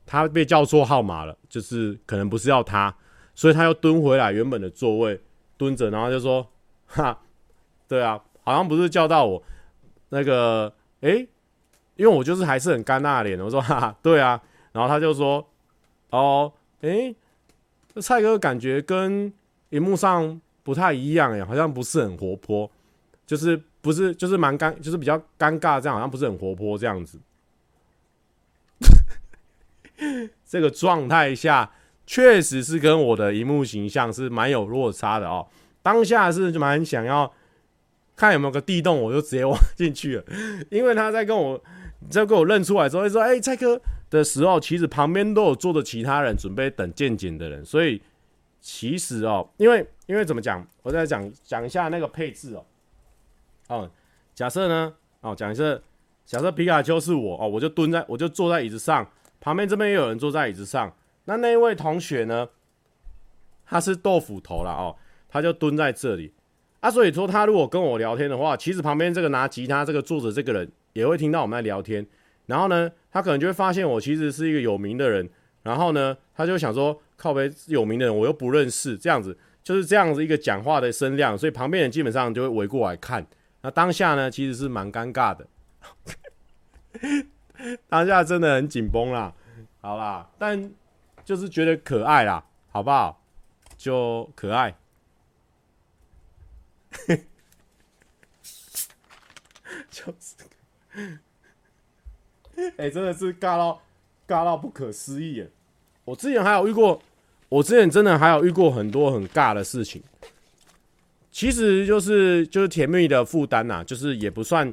S1: 他被叫错号码了，就是可能不是要他，所以他又蹲回来原本的座位蹲着，然后就说 *laughs* 哈，对啊，好像不是叫到我那个，诶。因为我就是还是很尴尬脸，我说哈哈，对啊，然后他就说，哦，诶，这蔡哥感觉跟荧幕上不太一样诶，好像不是很活泼，就是不是就是蛮尴，就是比较尴尬这样，好像不是很活泼这样子。*laughs* 这个状态下确实是跟我的荧幕形象是蛮有落差的哦。当下是蛮想要看有没有个地洞，我就直接挖进去了，*laughs* 因为他在跟我。这给我认出来之后，说：“哎、蔡哥的时候，其实旁边都有坐着其他人，准备等健检的人。所以其实哦，因为因为怎么讲，我再讲讲一下那个配置哦。哦，假设呢，哦，讲一下，假设皮卡丘是我哦，我就蹲在，我就坐在椅子上，旁边这边也有人坐在椅子上。那那位同学呢，他是豆腐头了哦，他就蹲在这里。啊，所以说他如果跟我聊天的话，其实旁边这个拿吉他这个坐着这个人。”也会听到我们在聊天，然后呢，他可能就会发现我其实是一个有名的人，然后呢，他就想说靠北有名的人我又不认识，这样子就是这样子一个讲话的声量，所以旁边人基本上就会围过来看。那当下呢，其实是蛮尴尬的，*laughs* 当下真的很紧绷啦，好啦，但就是觉得可爱啦，好不好？就可爱，*laughs* 就是。哎、真的是尬到尬到不可思议耶！我之前还有遇过，我之前真的还有遇过很多很尬的事情。其实就是就是甜蜜的负担呐，就是也不算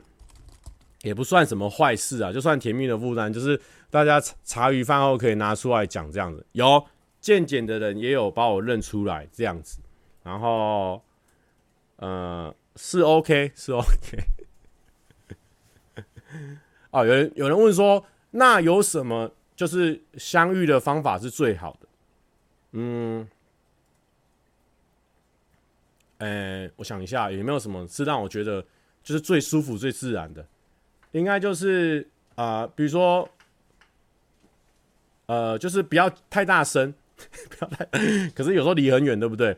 S1: 也不算什么坏事啊，就算甜蜜的负担，就是大家茶余饭后可以拿出来讲这样子。有见检的人也有把我认出来这样子，然后呃是 OK 是 OK。*laughs* 哦，有人有人问说，那有什么就是相遇的方法是最好的？嗯，呃、我想一下，有没有什么是让我觉得就是最舒服、最自然的？应该就是啊、比如说，呃，就是不要太大声，*laughs* 不要太，可是有时候离很远，对不对？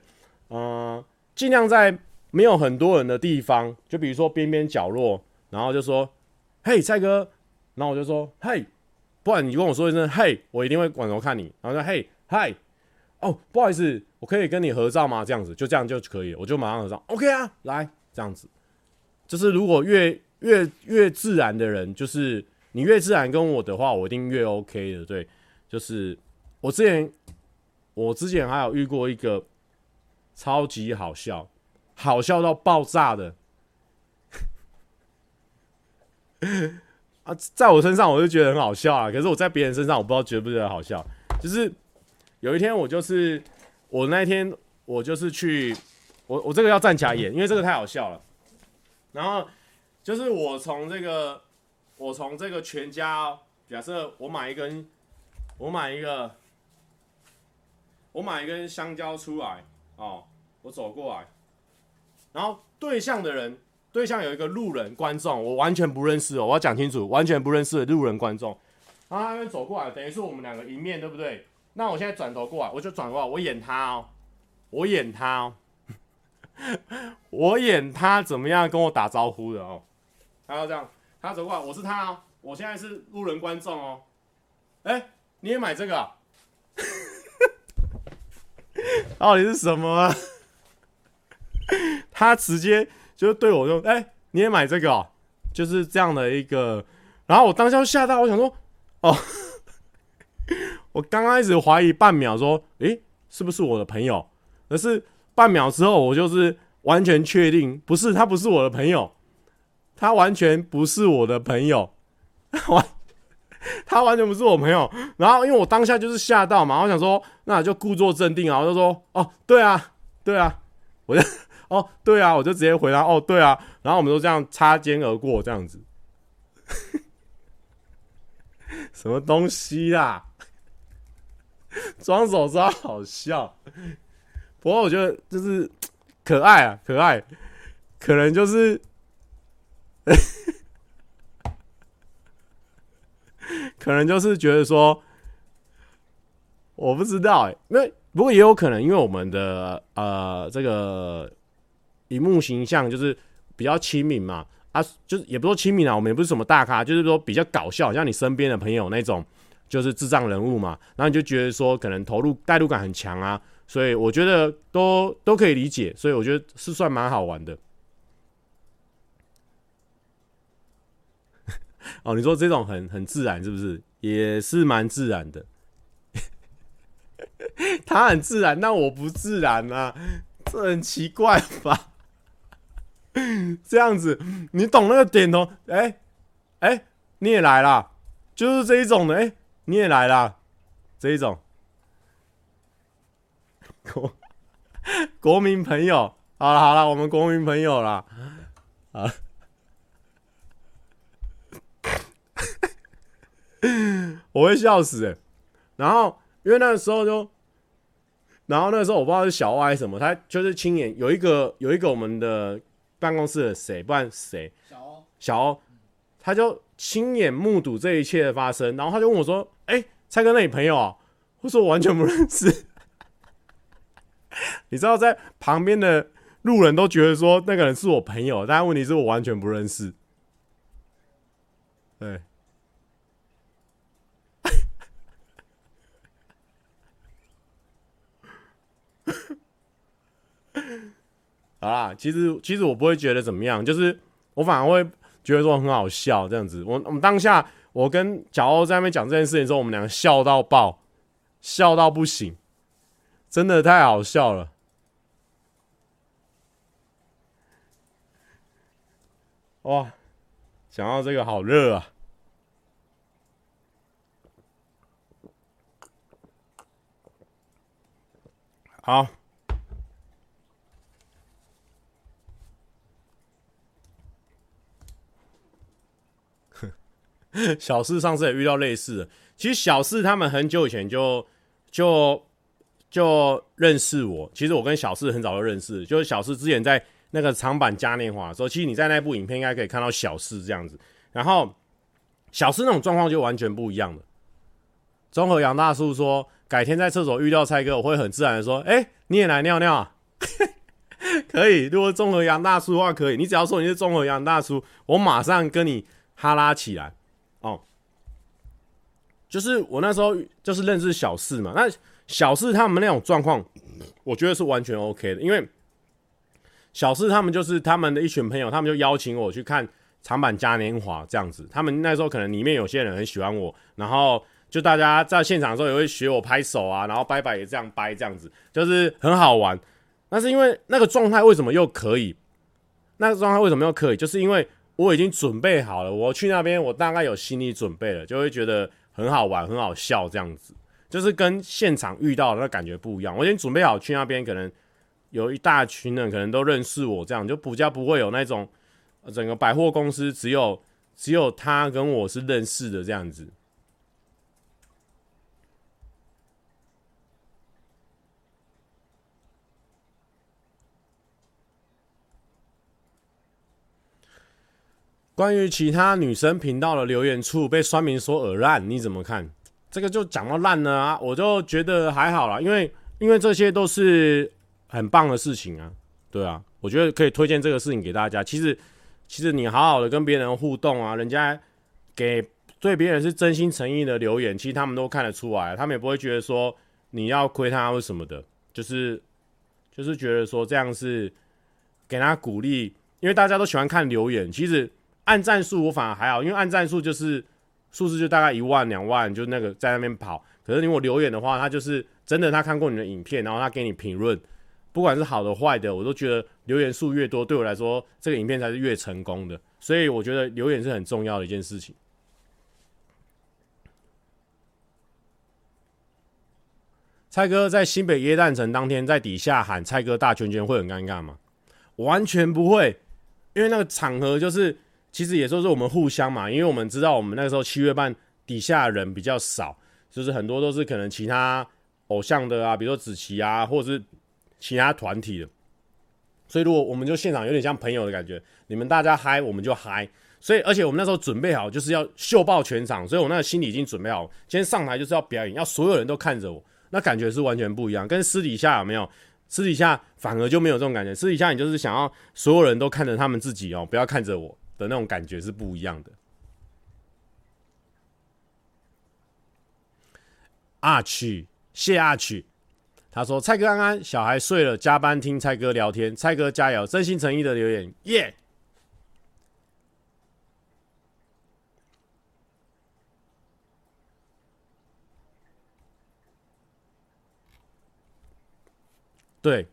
S1: 嗯、尽量在没有很多人的地方，就比如说边边角落，然后就说。嘿，蔡哥，然后我就说，嘿，不然你跟我说一声，嘿，我一定会转头看你。然后说，嘿，嗨，哦，不好意思，我可以跟你合照吗？这样子，就这样就可以了，我就马上合照。OK 啊，来，这样子，就是如果越越越自然的人，就是你越自然跟我的话，我一定越 OK 的。对，就是我之前我之前还有遇过一个超级好笑，好笑到爆炸的。啊，在我身上我就觉得很好笑啊，可是我在别人身上我不知道觉不觉得好笑。就是有一天我就是我那天我就是去我我这个要站起来演，因为这个太好笑了。然后就是我从这个，我从这个全家、假设我买一根，我买一个，我买一根香蕉出来哦，我走过来，然后对象的人，对象有一个路人观众，我完全不认识哦，我要讲清楚，完全不认识的路人观众，然后他走过来，等于是我们两个一面对不对？那我现在转头过来，我就转过来，我演他哦，我演他哦。*laughs* 我演他怎么样跟我打招呼的哦，他要这样，他走过来，我是他哦，我现在是路人观众哦，哎、你也买这个、啊？*laughs* 到底是什么啊？*laughs* 他直接就对我说：“哎、你也买这个、哦？”就是这样的一个，然后我当下吓到，我想说：“哦，*laughs* 我刚开始怀疑半秒，说，诶、是不是我的朋友？”可是。半秒之后，我就是完全确定，不是他，不是我的朋友，他完全不是我的朋友，*laughs* 完，他完全不是我朋友。然后，因为我当下就是吓到嘛，我想说，那就故作镇定啊，我就说，哦，对啊，对啊，我就，哦，对啊，我就直接回答，哦，对啊。然后我们都这样擦肩而过，这样子，*laughs* 什么东西啦？装手抓好笑。不过我觉得就是可爱啊，可爱，可能就是，*laughs* 可能就是觉得说，我不知道哎、欸，因为不过也有可能，因为我们的呃这个荧幕形象就是比较亲民嘛，啊，就是也不说亲民啊，我们也不是什么大咖，就是说比较搞笑，像你身边的朋友那种，就是智障人物嘛，然后你就觉得说可能投入代入感很强啊。所以我觉得都都可以理解，所以我觉得是算蛮好玩的。*laughs* 哦，你说这种很很自然是不是？也是蛮自然的。*laughs* 他很自然，那我不自然啊，这很奇怪吧？*laughs* 这样子，你懂那个点头？哎、欸、哎、你也来啦，就是这一种的。哎、你也来啦，这一种。国国民朋友，好了好了，我们国民朋友了，啊，*laughs* 我会笑死哎！然后因为那个时候就，然后那个时候我不知道是小欧还是什么，他就是亲眼有一个有一个我们的办公室的谁，不然谁？小欧，小欧，他就亲眼目睹这一切的发生，然后他就问我说：“哎、欸，蔡哥，那你朋友啊？”我说：“我完全不认识。*laughs* ”你知道，在旁边的路人都觉得说那个人是我朋友，但问题是我完全不认识。对，*laughs* 好啦，其实其实我不会觉得怎么样，就是我反而会觉得说很好笑这样子。我我们当下我跟小欧在那边讲这件事情的时候，我们两个笑到爆，笑到不行。真的太好笑了！哇，想到这个好热啊！好，*laughs* 小四上次也遇到类似的。其实小四他们很久以前就就。就认识我，其实我跟小四很早就认识，就是小四之前在那个长坂嘉年华的时候，其实你在那部影片应该可以看到小四这样子。然后小四那种状况就完全不一样了。综合杨大叔说，改天在厕所遇到蔡哥，我会很自然的说：“哎、你也来尿尿啊？” *laughs* 可以，如果综合杨大叔的话，可以。你只要说你是综合杨大叔，我马上跟你哈拉起来。哦，就是我那时候就是认识小四嘛，那。小四他们那种状况，我觉得是完全 OK 的，因为小四他们就是他们的一群朋友，他们就邀请我去看长坂嘉年华这样子。他们那时候可能里面有些人很喜欢我，然后就大家在现场的时候也会学我拍手啊，然后拜拜也这样掰这样子，就是很好玩。那是因为那个状态为什么又可以？那个状态为什么又可以？就是因为我已经准备好了，我去那边我大概有心理准备了，就会觉得很好玩、很好笑这样子。就是跟现场遇到的那感觉不一样。我已经准备好去那边，可能有一大群人，可能都认识我，这样就比较不会有那种整个百货公司只有只有他跟我是认识的这样子。关于其他女生频道的留言处被酸民说耳烂，你怎么看？这个就讲到烂了啊，我就觉得还好啦，因为因为这些都是很棒的事情啊，对啊，我觉得可以推荐这个事情给大家。其实其实你好好的跟别人互动啊，人家给对别人是真心诚意的留言，其实他们都看得出来，他们也不会觉得说你要亏他或什么的，就是就是觉得说这样是给他鼓励，因为大家都喜欢看留言，其实。按战术我反而还好，因为按战术就是数字就大概一万两万，就那个在那边跑。可是如果留言的话，他就是真的他看过你的影片，然后他给你评论，不管是好的坏的，我都觉得留言数越多，对我来说这个影片才是越成功的。所以我觉得留言是很重要的一件事情。蔡哥在新北耶诞城当天在底下喊“蔡哥大圈圈”会很尴尬吗？完全不会，因为那个场合就是。其实也说是我们互相嘛，因为我们知道我们那个时候七月半底下人比较少，就是很多都是可能其他偶像的啊，比如说子琪啊，或者是其他团体的。所以如果我们就现场有点像朋友的感觉，你们大家嗨我们就嗨。所以而且我们那时候准备好就是要秀爆全场，所以我那个心里已经准备好，今天上台就是要表演，要所有人都看着我，那感觉是完全不一样，跟私底下有没有？私底下反而就没有这种感觉，私底下你就是想要所有人都看着他们自己哦，不要看着我。的那种感觉是不一样的。阿曲，谢阿曲，他说：“蔡哥安安，小孩睡了，加班听蔡哥聊天，蔡哥加油，真心诚意的留言，耶、”对，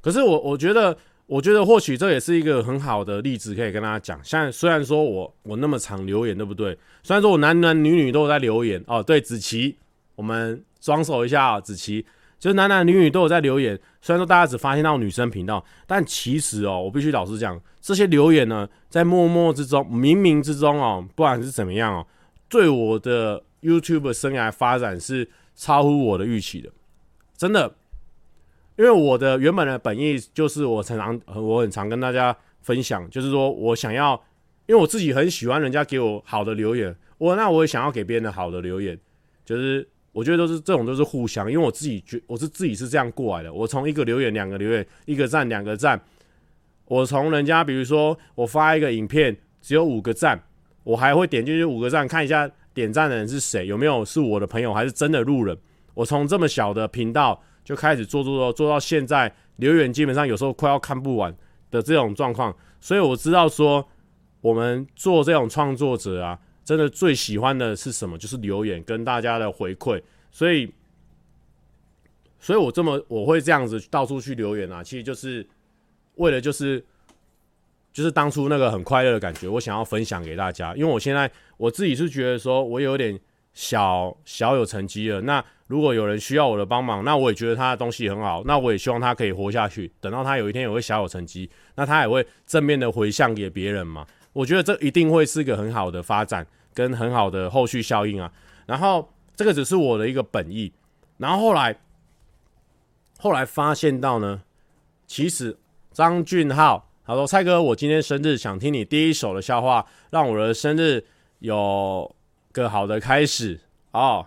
S1: 可是我我觉得。我觉得或许这也是一个很好的例子，可以跟大家讲。像虽然说我我那么常留言，对不对？虽然说我男男女女都有在留言哦。对，子琪，我们双手一下，子琪，就是男男女女都有在留言。虽然说大家只发现到女生频道，但其实哦，我必须老实讲，这些留言呢，在默默之中、冥冥之中哦，不管是怎么样哦，对我的 YouTube 生涯发展是超乎我的预期的，真的。因为我的原本的本意就是我常常我很常跟大家分享，就是说我想要，因为我自己很喜欢人家给我好的留言，我那我也想要给别人的好的留言，就是我觉得都是这种都是互相，因为我自己觉我是自己是这样过来的，我从一个留言两个留言一个赞两个赞，我从人家比如说我发一个影片只有五个赞，我还会点进去五个赞看一下点赞的人是谁，有没有是我的朋友还是真的路人，我从这么小的频道。就开始做做做做到现在，留言基本上有时候快要看不完的这种状况，所以我知道说我们做这种创作者啊，真的最喜欢的是什么？就是留言跟大家的回馈。所以，所以我这么我会这样子到处去留言啊，其实就是为了就是就是当初那个很快乐的感觉，我想要分享给大家。因为我现在我自己是觉得说我有点小小有成绩了，那。如果有人需要我的帮忙，那我也觉得他的东西很好，那我也希望他可以活下去。等到他有一天也会小有成绩，那他也会正面的回向给别人嘛。我觉得这一定会是一个很好的发展跟很好的后续效应啊。然后这个只是我的一个本意。然后后来后来发现到呢，其实张俊浩他说：“蔡哥，我今天生日，想听你第一首的笑话，让我的生日有个好的开始哦。”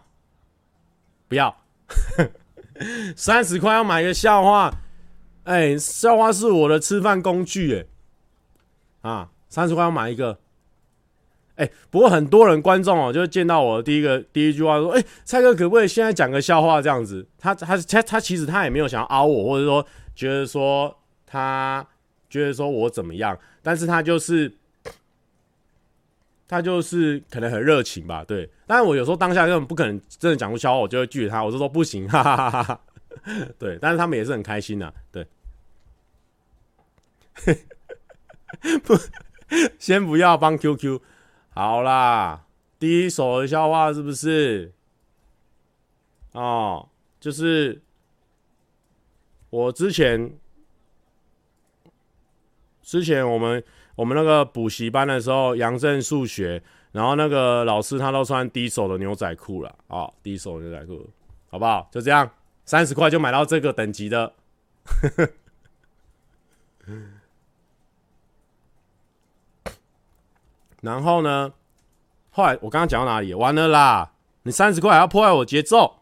S1: 不要，*laughs* 三十块要买一个笑话，哎、笑话是我的吃饭工具，哎，啊，三十块要买一个，哎、不过很多人观众哦，就见到我第一个第一句话说，哎、蔡哥可不可以现在讲个笑话这样子？他他他他其实他也没有想要凹我，或者说觉得说他觉得说我怎么样，但是他就是。他就是可能很热情吧，对。但是我有时候当下根本不可能真的讲出笑话，我就会拒绝他，我就说不行，哈哈哈哈。对，但是他们也是很开心的，对。不，*laughs* 先不要帮 QQ，好啦，第一手的笑话是不是？哦，就是我之前，之前我们。我们那个补习班的时候，杨正数学，然后那个老师他都穿低手的牛仔裤了啊、低手牛仔裤，好不好？就这样，三十块就买到这个等级的。*laughs* 然后呢，后来我刚刚讲到哪里？完了啦！你三十块还要破坏我节奏？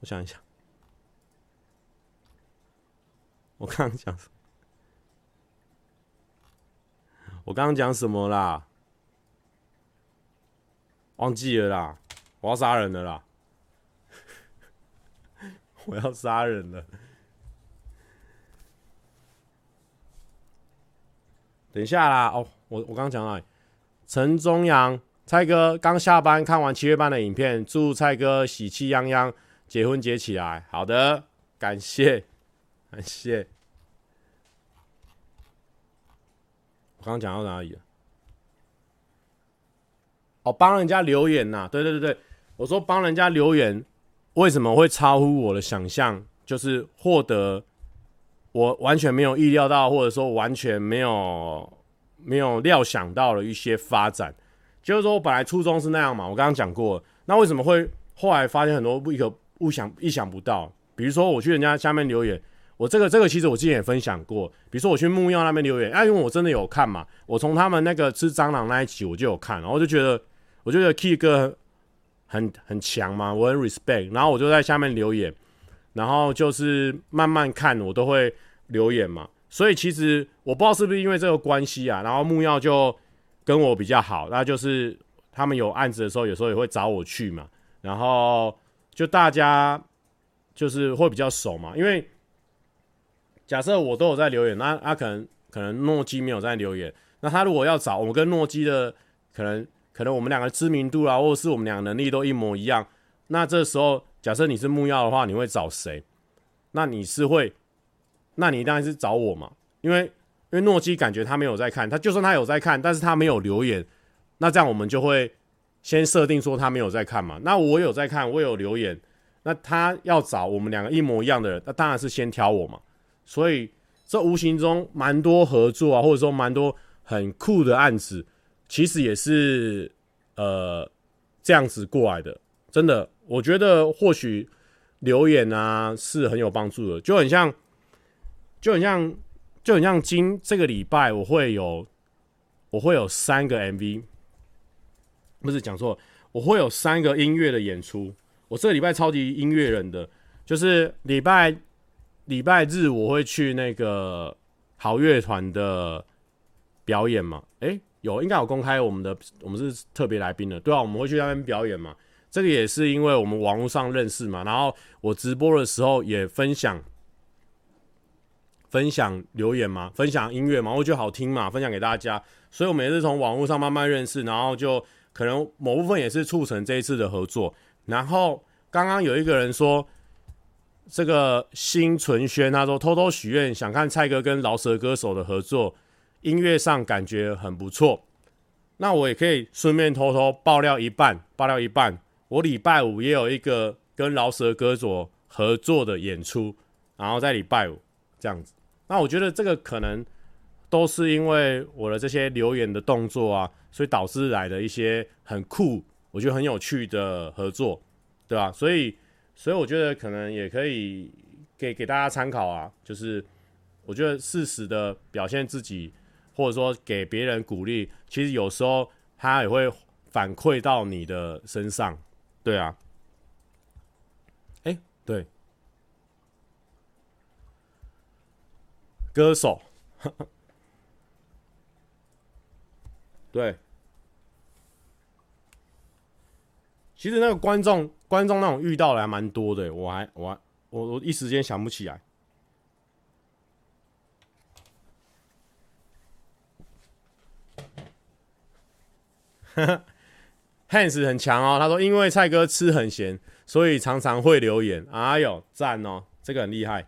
S1: 我想一想，我刚刚讲什么？我刚刚讲什么啦？忘记了啦！我要杀人了啦！*laughs* 我要杀人了！等一下啦！哦，我我刚刚讲到陈中阳，蔡哥刚下班看完七月半的影片，祝蔡哥喜气洋洋。结婚结起来，好的，感谢，感谢。我刚刚讲到哪里了？哦，帮人家留言呐、对对对对，我说帮人家留言，为什么会超乎我的想象？就是获得我完全没有意料到，或者说完全没有没有料想到的一些发展。就是说我本来初衷是那样嘛，我刚刚讲过，那为什么会后来发现很多不可？不想意想不到，比如说我去人家下面留言，我这个这个其实我之前也分享过。比如说我去木曜那边留言，啊，因为我真的有看嘛，我从他们那个吃蟑螂那一集我就有看，然后就觉得，我觉得 Key 哥很很强嘛，我很 respect，然后我就在下面留言，然后就是慢慢看我都会留言嘛，所以其实我不知道是不是因为这个关系啊，然后木曜就跟我比较好，那就是他们有案子的时候，有时候也会找我去嘛，然后。就大家就是会比较熟嘛，因为假设我都有在留言，那他可能可能诺基没有在留言，那他如果要找我跟诺基的，可能可能我们两个知名度啊，或者是我们两个能力都一模一样，那这时候假设你是木曜的话，你会找谁？那你是会，那你当然是找我嘛，因为因为诺基感觉他没有在看，他就算他有在看，但是他没有留言，那这样我们就会。先设定说他没有在看嘛，那我有在看，我有留言，那他要找我们两个一模一样的人，那当然是先挑我嘛。所以这无形中蛮多合作啊，或者说蛮多很酷的案子，其实也是呃这样子过来的。真的，我觉得或许留言啊是很有帮助的，就很像，就很像，就很像今这个礼拜我会有我会有三个 MV。不是讲错，我会有三个音乐的演出。我这个礼拜超级音乐人的，就是礼拜礼拜日我会去那个好乐团的表演嘛。诶，有应该有公开我们的，我们是特别来宾的，对啊，我们会去那边表演嘛。这个也是因为我们网络上认识嘛，然后我直播的时候也分享分享留言嘛，分享音乐嘛，我觉得好听嘛，分享给大家。所以我们也是从网络上慢慢认识，然后就。可能某部分也是促成这一次的合作。然后刚刚有一个人说，这个新存轩他说偷偷许愿想看蔡哥跟饶舌歌手的合作，音乐上感觉很不错。那我也可以顺便偷偷爆料一半，爆料一半。我礼拜五也有一个跟饶舌歌手合作的演出，然后在礼拜五这样子。那我觉得这个可能。都是因为我的这些留言的动作啊，所以导致来的一些很酷，我觉得很有趣的合作，对吧？所以，所以我觉得可能也可以给给大家参考啊，就是我觉得适时的表现自己，或者说给别人鼓励，其实有时候他也会反馈到你的身上，对啊。哎，对，歌手。*laughs* 对，其实那个观众观众那种遇到的还蛮多的，我还我还我我一时间想不起来。*laughs* Hans 很强哦，他说因为蔡哥吃很咸，所以常常会留言。哎呦，赞哦，这个很厉害。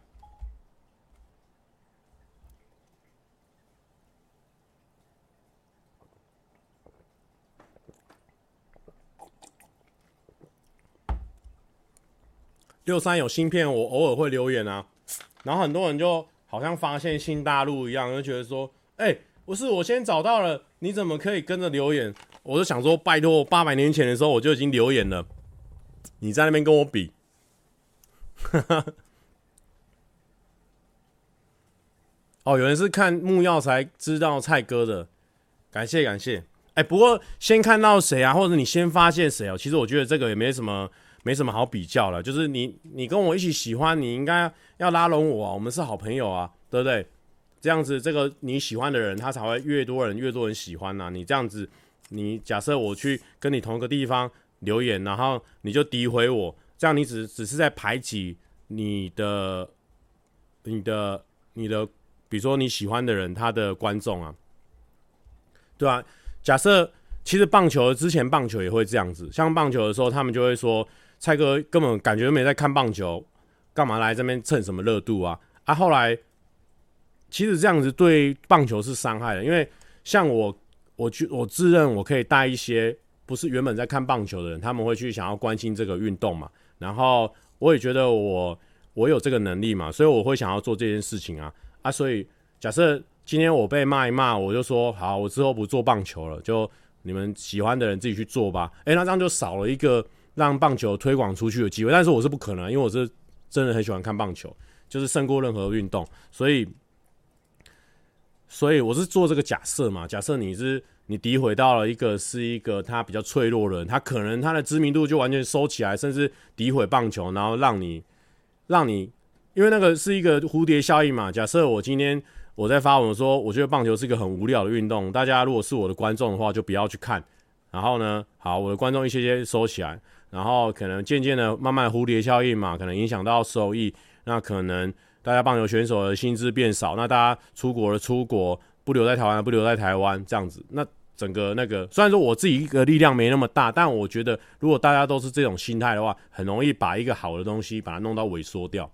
S1: 六三有新片，我偶尔会留言啊，然后很多人就好像发现新大陆一样，就觉得说，哎、不是我先找到了，你怎么可以跟着留言？我就想说，拜托，八百年前的时候我就已经留言了，你在那边跟我比，哈 *laughs* 哈哦，有人是看木曜才知道蔡哥的，感谢感谢。哎、不过先看到谁啊，或者你先发现谁哦？其实我觉得这个也没什么。没什么好比较了，就是你你跟我一起喜欢，你应该要拉拢我啊，我们是好朋友啊，对不对？这样子，这个你喜欢的人，他才会越多人越多人喜欢呐、你这样子，你假设我去跟你同一个地方留言，然后你就诋毁我，这样你只只是在排挤你的、你的、你的，比如说你喜欢的人他的观众啊，对啊，假设其实棒球之前棒球也会这样子，像棒球的时候，他们就会说。蔡哥根本感觉没在看棒球，干嘛来这边蹭什么热度啊？啊，后来其实这样子对棒球是伤害的，因为像我，我觉我自认我可以带一些不是原本在看棒球的人，他们会去想要关心这个运动嘛。然后我也觉得我我有这个能力嘛，所以我会想要做这件事情啊啊！所以假设今天我被骂一骂，我就说好，我之后不做棒球了，就你们喜欢的人自己去做吧。诶，那这样就少了一个。让棒球推广出去的机会，但是我是不可能，因为我是真的很喜欢看棒球，就是胜过任何运动，所以，所以我是做这个假设嘛。假设你是你诋毁到了一个是一个他比较脆弱的人，他可能他的知名度就完全收起来，甚至诋毁棒球，然后让你让你，因为那个是一个蝴蝶效应嘛。假设我今天我在发文说，我觉得棒球是一个很无聊的运动，大家如果是我的观众的话，就不要去看。然后呢，好，我的观众一些些收起来。然后可能渐渐的，慢慢蝴蝶效应嘛，可能影响到收益。那可能大家棒球选手的薪资变少，那大家出国的出国，不留在台湾不留在台湾这样子。那整个那个，虽然说我自己一个力量没那么大，但我觉得如果大家都是这种心态的话，很容易把一个好的东西把它弄到萎缩掉。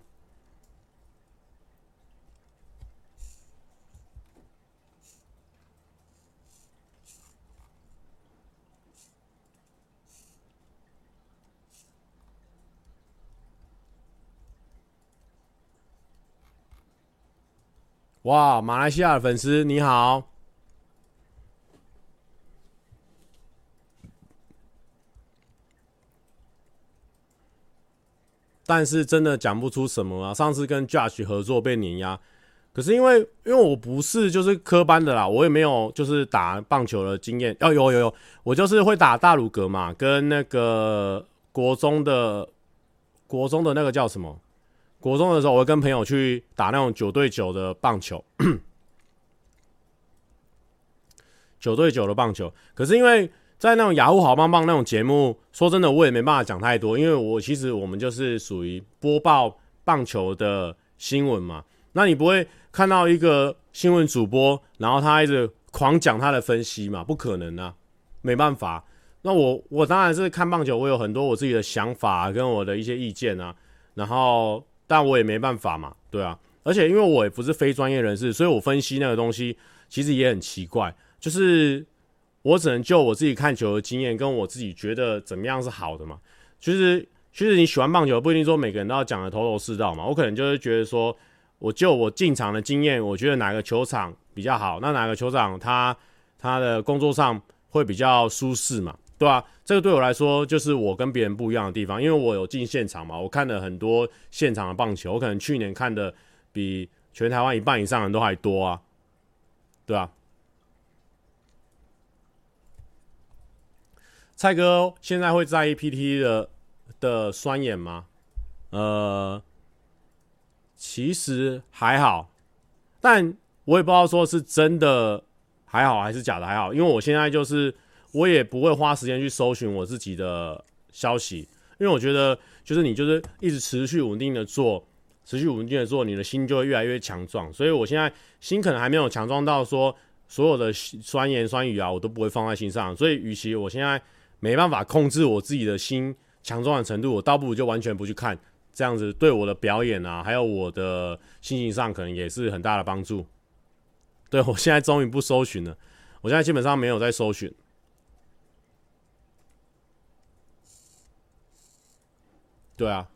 S1: 哇，马来西亚的粉丝你好，但是真的讲不出什么啊。上次跟 Josh 合作被碾压，可是因为因为我不是就是科班的啦，我也没有就是打棒球的经验。哦，有有有，我就是会打大鲁格嘛，跟那个国中的国中的那个叫什么？国中的时候，我会跟朋友去打那种九对九的棒球，*clears throat* 九对九的棒球。可是因为在那种雅虎好棒棒那种节目，说真的，我也没办法讲太多，因为我其实我们就是属于播报棒球的新闻嘛。那你不会看到一个新闻主播，然后他一直狂讲他的分析嘛？不可能啊，没办法。那我我当然是看棒球，我有很多我自己的想法跟我的一些意见啊，然后。但我也没办法嘛，对啊，而且因为我也不是非专业人士，所以我分析那个东西其实也很奇怪，就是我只能就我自己看球的经验，跟我自己觉得怎么样是好的嘛。其实，其实你喜欢棒球，不一定说每个人都要讲的头头是道嘛。我可能就是觉得说，我就我进场的经验，我觉得哪个球场比较好，那哪个球场他他的工作上会比较舒适嘛。对啊，这个对我来说就是我跟别人不一样的地方，因为我有进现场嘛，我看了很多现场的棒球，我可能去年看的比全台湾一半以上的人都还多啊，对啊。蔡哥现在会在意 PT 的的酸眼吗？呃，其实还好，但我也不知道说是真的还好还是假的还好，因为我现在就是。我也不会花时间去搜寻我自己的消息，因为我觉得就是你就是一直持续稳定的做，持续稳定的做，你的心就会越来越强壮。所以我现在心可能还没有强壮到说所有的酸言酸语啊，我都不会放在心上。所以，与其我现在没办法控制我自己的心强壮的程度，我倒不如就完全不去看，这样子对我的表演啊，还有我的心情上可能也是很大的帮助。对，我现在终于不搜寻了，我现在基本上没有在搜寻。对啊，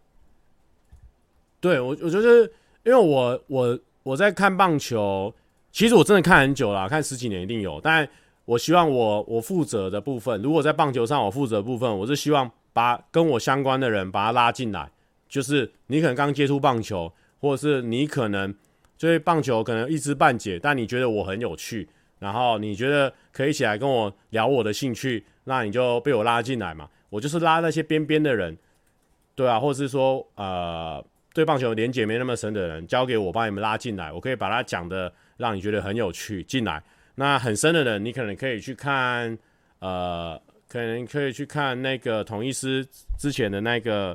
S1: 对我我觉得，因为我我我在看棒球，其实我真的看很久了，看十几年一定有。但我希望我我负责的部分，如果在棒球上我负责的部分，我是希望把跟我相关的人把他拉进来。就是你可能刚接触棒球，或者是你可能对棒球可能一知半解，但你觉得我很有趣，然后你觉得可以一起来跟我聊我的兴趣，那你就被我拉进来嘛。我就是拉那些边边的人，对啊，或者是说呃。对棒球连结没那么深的人，交给我帮你们拉进来，我可以把它讲的让你觉得很有趣进来。那很深的人，你可能可以去看，呃，可能可以去看那个统一师之前的那个，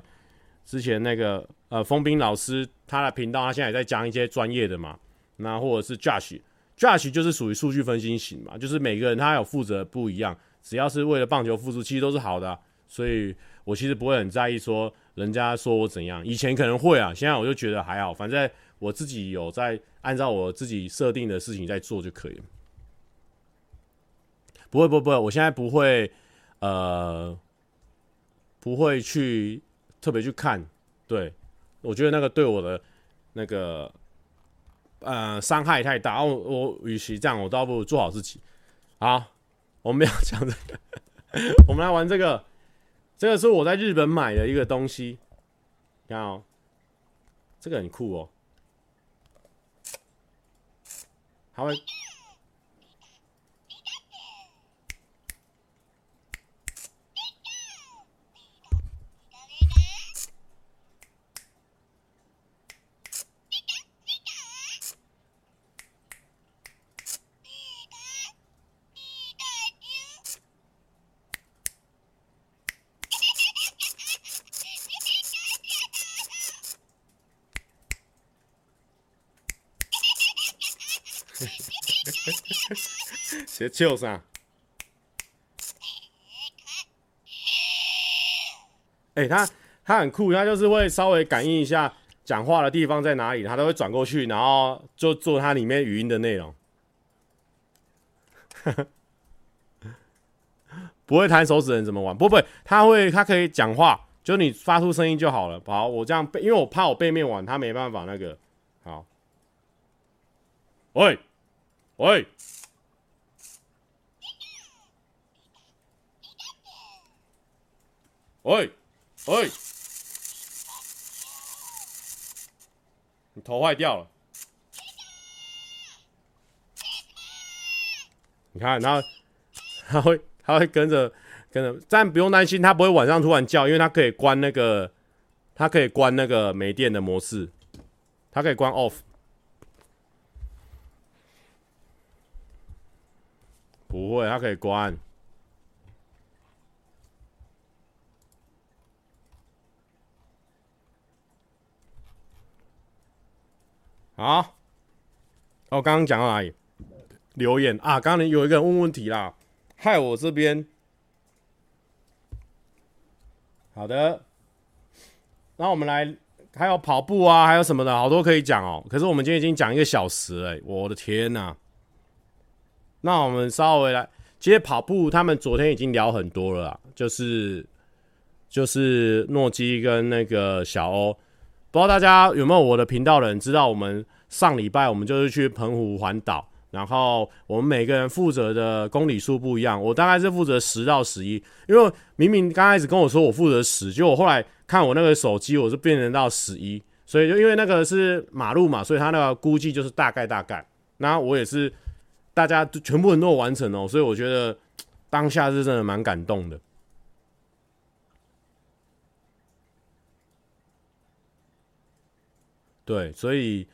S1: 之前那个呃，封斌老师他的频道，他现在也在讲一些专业的嘛。那或者是 Josh，Josh 就是属于数据分析型嘛，就是每个人他有负责不一样，只要是为了棒球付出，其实都是好的。所以我其实不会很在意说。人家说我怎样，以前可能会啊，现在我就觉得还好，反正我自己有在按照我自己设定的事情在做就可以了。不会，不会，不会，我现在不会，呃，不会去特别去看。对，我觉得那个对我的那个呃伤害太大。我我与其这样，我倒不如做好自己。好，我们要讲这个，*laughs* 我们来玩这个。这个是我在日本买的一个东西，看哦，这个很酷哦，它会。别笑啥？哎、他他很酷，他就是会稍微感应一下讲话的地方在哪里，他都会转过去，然后就做他里面语音的内容。*laughs* 不会弹手指人怎么玩？不不，他会，他可以讲话，就你发出声音就好了。好，我这样背，因为我怕我背面玩，他没办法那个。好，喂，喂。喂，喂，你头坏掉了。你看，然后他会，他会跟着跟着，但不用担心，他不会晚上突然叫，因为他可以关那个，他可以关那个没电的模式，他可以关 off。不会，他可以关。好，我刚刚讲到哪里？留言啊，刚刚有一个人问问题啦，害我这边。好的，那我们来，还有跑步啊，还有什么的，好多可以讲哦。可是我们今天已经讲一个小时了，我的天呐！那我们稍微来，其实跑步他们昨天已经聊很多了啦，就是就是诺基跟那个小欧。不知道大家有没有我的频道的人知道，我们上礼拜我们就是去澎湖环岛，然后我们每个人负责的公里数不一样，我大概是负责十到十一，因为明明刚开始跟我说我负责十，结果我后来看我那个手机，我是变成到十一，所以就因为那个是马路嘛，所以他那个估计就是大概大概，那我也是大家全部人都有完成哦，所以我觉得当下是真的蛮感动的。对，所以，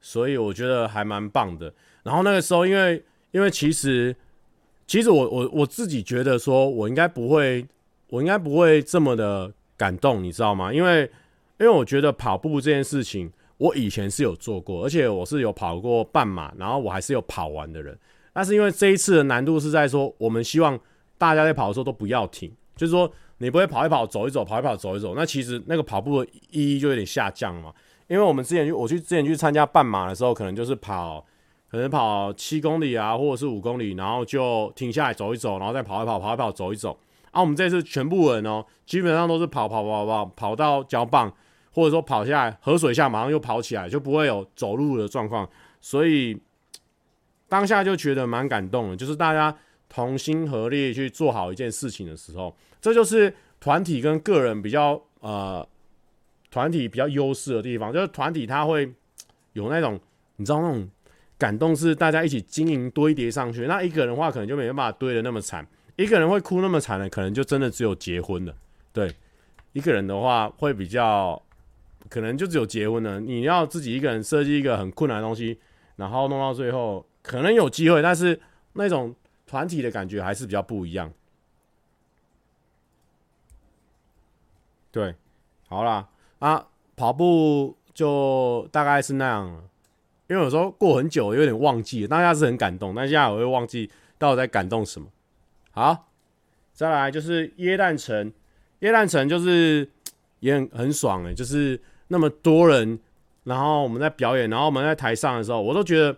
S1: 所以我觉得还蛮棒的。然后那个时候，因为，因为其实，其实我我我自己觉得说，我应该不会，我应该不会这么的感动，你知道吗？因为，因为我觉得跑步这件事情，我以前是有做过，而且我是有跑过半马，然后我还是有跑完的人。但是因为这一次的难度是在说，我们希望大家在跑的时候都不要停，就是说你不会跑一跑走一走，跑一跑走一走，那其实那个跑步的意义就有点下降了嘛。因为我们之前去，我去之前去参加半马的时候，可能就是跑，可能跑七公里啊，或者是五公里，然后就停下来走一走，然后再跑一跑，跑一跑，走一走。啊，我们这次全部人哦，基本上都是跑跑跑跑跑到交棒，或者说跑下来河水下马上又跑起来，就不会有走路的状况。所以当下就觉得蛮感动的，就是大家同心合力去做好一件事情的时候，这就是团体跟个人比较呃团体比较优势的地方，就是团体它会 *tsk* 有那种你知道那种感动，是大家一起经营堆叠上去。那一个人的话，可能就没办法堆得那么惨。一个人会哭那么惨的，可能就真的只有结婚了。对，一个人的话会比较，可能就只有结婚了。你要自己一个人设计一个很困难的东西，然后弄到最后，可能有机会，但是那种团体的感觉还是比较不一样。对，好啦，啊，跑步就大概是那样了。因为有时候过很久，有点忘记了，当下是很感动，但现在我会忘记到底在感动什么。好，再来就是耶诞城，耶诞城就是也很很爽诶、欸，就是那么多人，然后我们在表演，然后我们在台上的时候，我都觉得，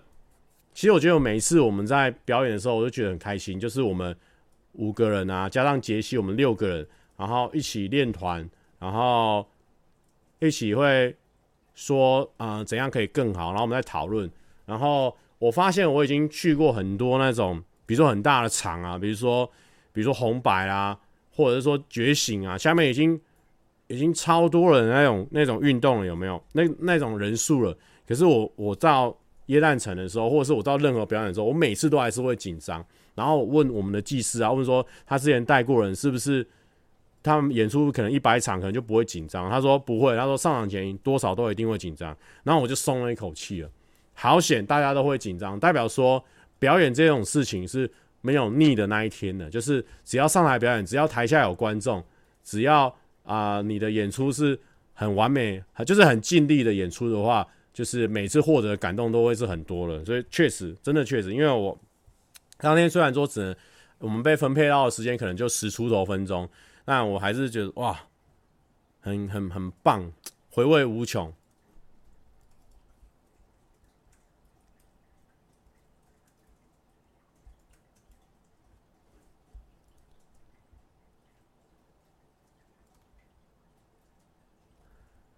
S1: 其实我觉得每一次我们在表演的时候，我都觉得很开心，就是我们五个人啊，加上杰西，我们六个人，然后一起练团，然后一起会说啊、呃、怎样可以更好，然后我们在讨论，然后我发现我已经去过很多那种。比如说很大的场啊，比如说，比如说红白啊，或者是说觉醒啊，下面已经已经超多人那种那种运动了，有没有？那那种人数了。可是我我到耶诞城的时候，或者是我到任何表演的时候，我每次都还是会紧张。然后问我们的技师啊，问说他之前带过人是不是？他们演出可能一百场，可能就不会紧张。他说不会，他说上场前多少都一定会紧张。然后我就松了一口气了，好险大家都会紧张，代表说。表演这种事情是没有腻的那一天的，就是只要上台表演，只要台下有观众，只要啊、你的演出是很完美，就是很尽力的演出的话，就是每次获得感动都会是很多的。所以确实，真的确实，因为我当天虽然说只能我们被分配到的时间可能就十出头分钟，但我还是觉得哇，很很很棒，回味无穷。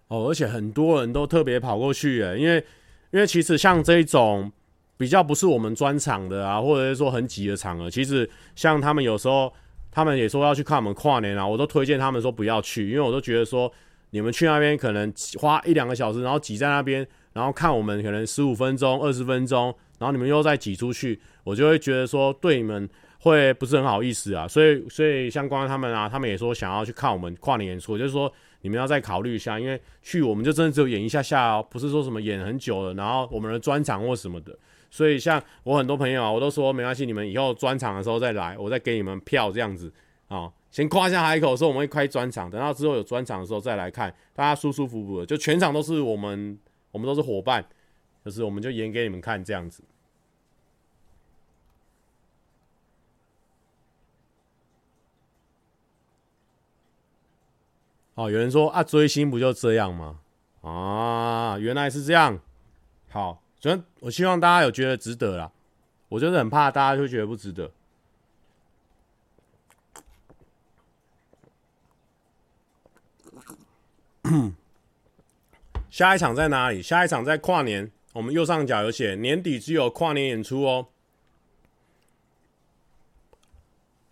S1: 哦，而且很多人都特别跑过去诶，因为因为其实像这种比较不是我们专场的啊，或者是说很挤的场合，其实像他们有时候他们也说要去看我们跨年啊，我都推荐他们说不要去，因为我都觉得说你们去那边可能花一两个小时，然后挤在那边，然后看我们可能十五分钟、二十分钟，然后你们又再挤出去，我就会觉得说对你们会不是很好意思啊。所以所以相关他们啊，他们也说想要去看我们跨年演出，就是说。你们要再考虑一下，因为去我们就真的只有演一下下哦，不是说什么演很久了，然后我们的专场或什么的。所以像我很多朋友啊，我都说没关系，你们以后专场的时候再来，我再给你们票这样子啊。先夸下海口，说我们会开专场，等到之后有专场的时候再来看，大家舒舒服服的，就全场都是我们，我们都是伙伴，就是我们就演给你们看这样子。哦，有人说啊，追星不就这样吗？啊，原来是这样。好，所以我希望大家有觉得值得啦。我就是很怕大家会觉得不值得。*coughs* 下一场在哪里？下一场在跨年。我们右上角有写年底只有跨年演出哦。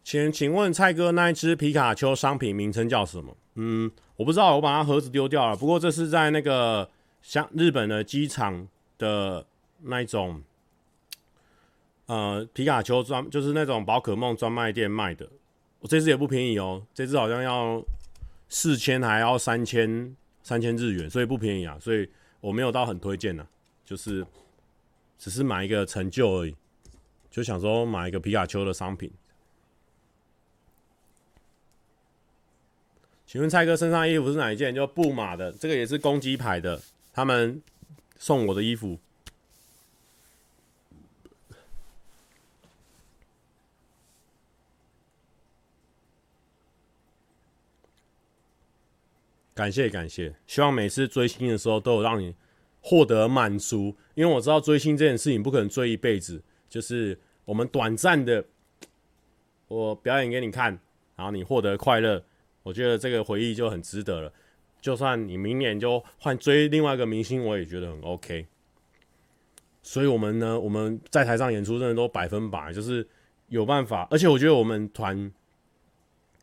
S1: 请请问蔡哥，那一只皮卡丘商品名称叫什么？嗯，我不知道，我把它盒子丢掉了。不过这是在那个像日本的机场的那一种，呃，皮卡丘专就是那种宝可梦专卖店卖的。我这只也不便宜哦，这只好像要四千，还要三千三千日元，所以不便宜啊。所以我没有到很推荐呢，就是只是买一个成就而已，就想说买一个皮卡丘的商品。请问蔡哥身上衣服是哪一件？就布马的，这个也是公鸡牌的，他们送我的衣服。感谢感谢，希望每次追星的时候都有让你获得满足，因为我知道追星这件事情不可能追一辈子，就是我们短暂的，我表演给你看，然后你获得快乐。我觉得这个回忆就很值得了。就算你明年就换追另外一个明星，我也觉得很 OK。所以我们呢，我们在台上演出真的都百分百，就是有办法。而且我觉得我们团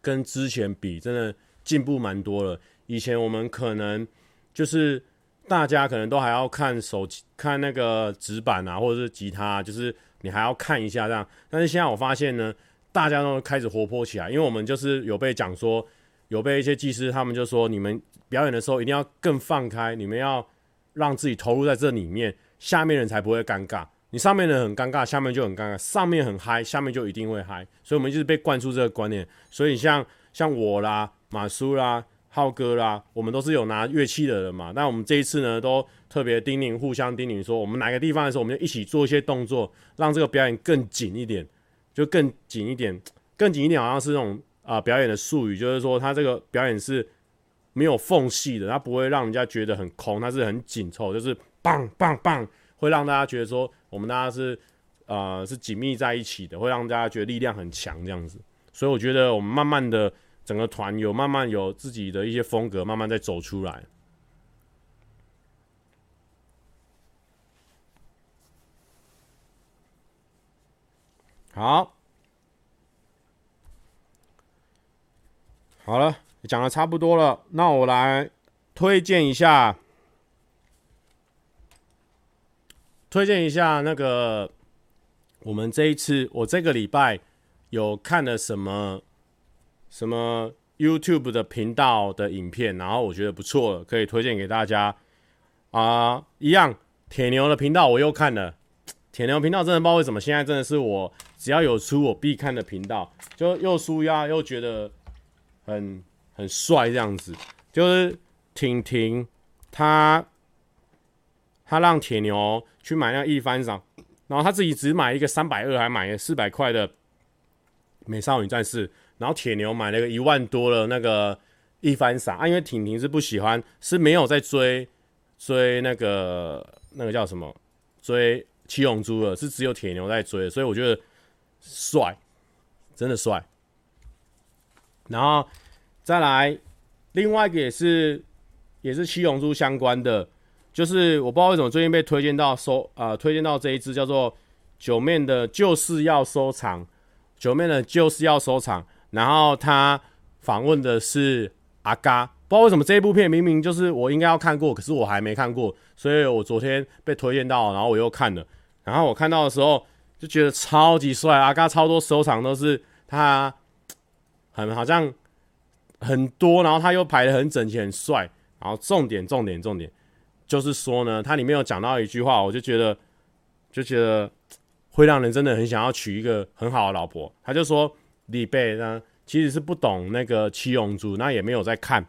S1: 跟之前比，真的进步蛮多了。以前我们可能就是大家可能都还要看手机、看那个纸板啊，或者是吉他，就是你还要看一下这样。但是现在我发现呢，大家都开始活泼起来，因为我们就是有被讲说，有被一些技师他们就说，你们表演的时候一定要更放开，你们要让自己投入在这里面。下面人才不会尴尬，你上面人很尴尬，下面就很尴尬；上面很嗨，下面就一定会嗨。所以，我们就是被灌输这个观念。所以像，像像我啦、马叔啦、浩哥啦，我们都是有拿乐器的人嘛。那我们这一次呢，都特别叮咛，互相叮咛说，我们哪个地方的时候，我们就一起做一些动作，让这个表演更紧一点，就更紧一点，更紧一点，好像是那种啊、表演的术语，就是说，他这个表演是没有缝隙的，它不会让人家觉得很空，它是很紧凑，就是。棒棒棒，会让大家觉得说我们大家是呃是紧密在一起的，会让大家觉得力量很强这样子。所以我觉得我们慢慢的整个团有慢慢有自己的一些风格，慢慢在走出来。好，好了，讲的差不多了，那我来推荐一下。推荐一下那个，我们这一次我这个礼拜有看了什么什么 YouTube 的频道的影片，然后我觉得不错，可以推荐给大家啊。一样，铁牛的频道我又看了，铁牛频道真的不知道为什么现在真的是我只要有出我必看的频道，就又舒压又觉得很很帅这样子，就是婷婷她。他让铁牛去买那个一番赏，然后他自己只买一个三百二，还买了四百块的美少女战士，然后铁牛买了个一万多的那个一番赏啊，因为婷婷是不喜欢，是没有在追追那个那个叫什么追七龙珠的，是只有铁牛在追，所以我觉得帅，真的帅。然后再来另外一个也是也是七龙珠相关的。就是我不知道为什么最近被推荐到收、呃，推荐到这一支叫做九面的，就是要收藏。九面的，就是要收藏。然后他访问的是阿嘎，不知道为什么这一部片明明就是我应该要看过，可是我还没看过，所以我昨天被推荐到，然后我又看了。然后我看到的时候就觉得超级帅，阿嘎超多收藏都是他很好像很多，然后他又排得很整齐，很帅。然后重点重点重点。就是说呢，它里面有讲到一句话，我就觉得，就觉得会让人真的很想要娶一个很好的老婆。他就说李贝呢，其实是不懂那个七龙珠，那也没有在看。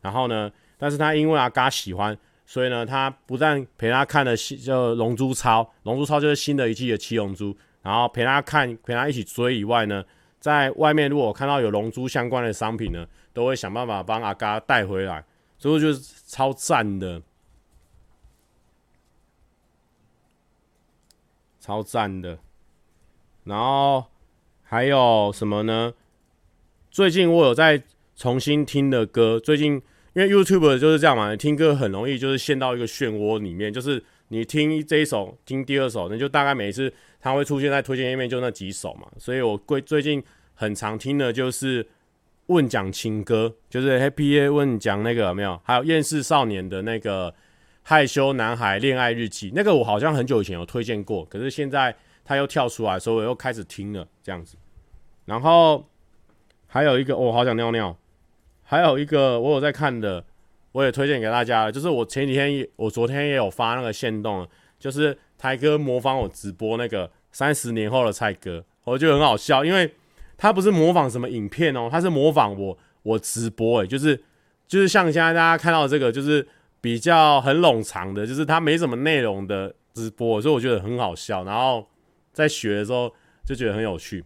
S1: 然后呢，但是他因为阿嘎喜欢，所以呢，他不但陪他看了新就龙珠超，龙珠超就是新的一季的七龙珠，然后陪他看，陪他一起追以外呢，在外面如果看到有龙珠相关的商品呢，都会想办法帮阿嘎带回来，所以就是超赞的。超赞的，然后还有什么呢？最近我有在重新听的歌。最近因为 YouTube 就是这样嘛，听歌很容易就是陷到一个漩涡里面，就是你听这一首，听第二首，那就大概每一次它会出现在推荐页面就那几首嘛。所以我最最近很常听的就是问讲情歌，就是 Happy A 问讲那个有没有？还有厌世少年的那个。害羞男孩恋爱日记，那个我好像很久以前有推荐过，可是现在他又跳出来，所以我又开始听了这样子。然后还有一个，我、好想尿尿。还有一个我有在看的，我也推荐给大家，就是我前几天，我昨天也有发那个线动，就是台哥模仿我直播那个三十年后的蔡哥，我觉得很好笑，因为他不是模仿什么影片哦，他是模仿我我直播，诶，就是就是像现在大家看到这个，就是。比较很冗长的，就是他没什么内容的直播，所以我觉得很好笑。然后在学的时候就觉得很有趣。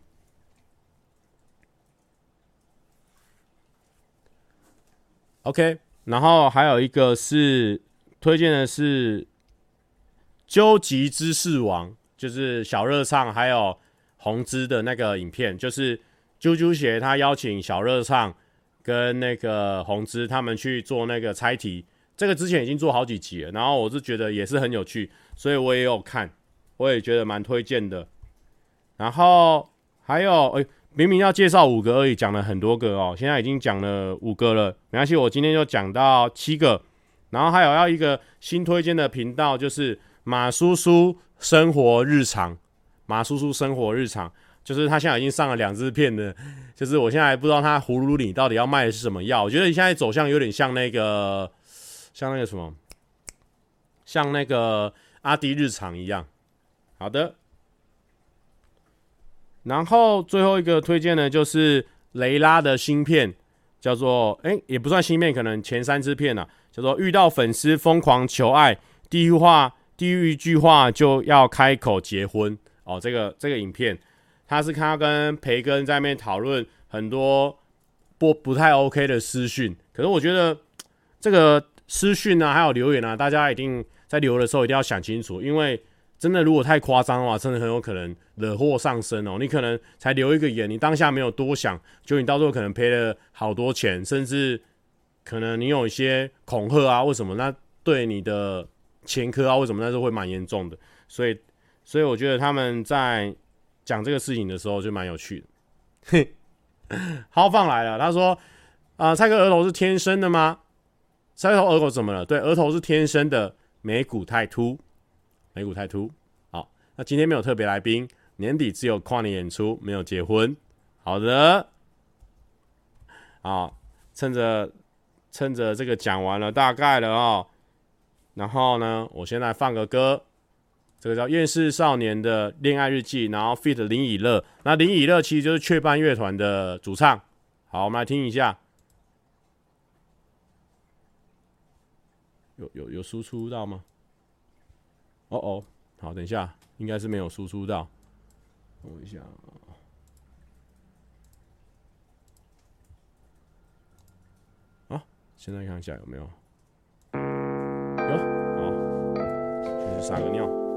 S1: OK，然后还有一个是推荐的是《究极知识王》，就是小热唱还有红之的那个影片，就是啾啾鞋他邀请小热唱跟那个红之他们去做那个猜题，这个之前已经做好几集了，然后我是觉得也是很有趣，所以我也有看，我也觉得蛮推荐的。然后还有，诶，明明要介绍五个而已，讲了很多个哦，现在已经讲了五个了，没关系，我今天就讲到七个。然后还有要一个新推荐的频道，就是马叔叔生活日常。马叔叔生活日常，就是他现在已经上了两支片了，就是我现在还不知道他葫芦里到底要卖的是什么药。我觉得你现在走向有点像那个，像那个什么，像那个阿迪日常一样。好的，然后最后一个推荐呢，就是雷拉的新片，叫做哎，也不算新片，可能前三支片啊。叫做遇到粉丝疯狂求爱，第一话第一句话就要开口结婚哦。这个这个影片，他是看他跟培根在那边讨论很多不不太 OK 的私讯。可是我觉得这个私讯啊，还有留言啊，大家一定在留的时候一定要想清楚，因为真的如果太夸张的话，真的很有可能惹祸上身哦。你可能才留一个言，你当下没有多想，就你到时候可能赔了好多钱，甚至。可能你有一些恐吓啊，为什么？那对你的前科啊，为什么那是会蛮严重的？所以，所以我觉得他们在讲这个事情的时候就蛮有趣的。*laughs* 豪放来了，他说：“啊、蔡哥额头是天生的吗？蔡哥额头怎么了？对，额头是天生的，眉骨太凸，眉骨太凸。好，那今天没有特别来宾，年底只有跨年演出，没有结婚。好的，啊，趁着。”趁着这个讲完了大概了哦，然后呢，我现在放个歌，这个叫《厌世少年的恋爱日记》，然后 feat. 林以乐，那林以乐其实就是雀斑乐团的主唱。好，我们来听一下，有有有输出到吗？哦哦，好，等一下，应该是没有输出到，等一下。啊现在看一下有没有？有，好，先去撒个尿。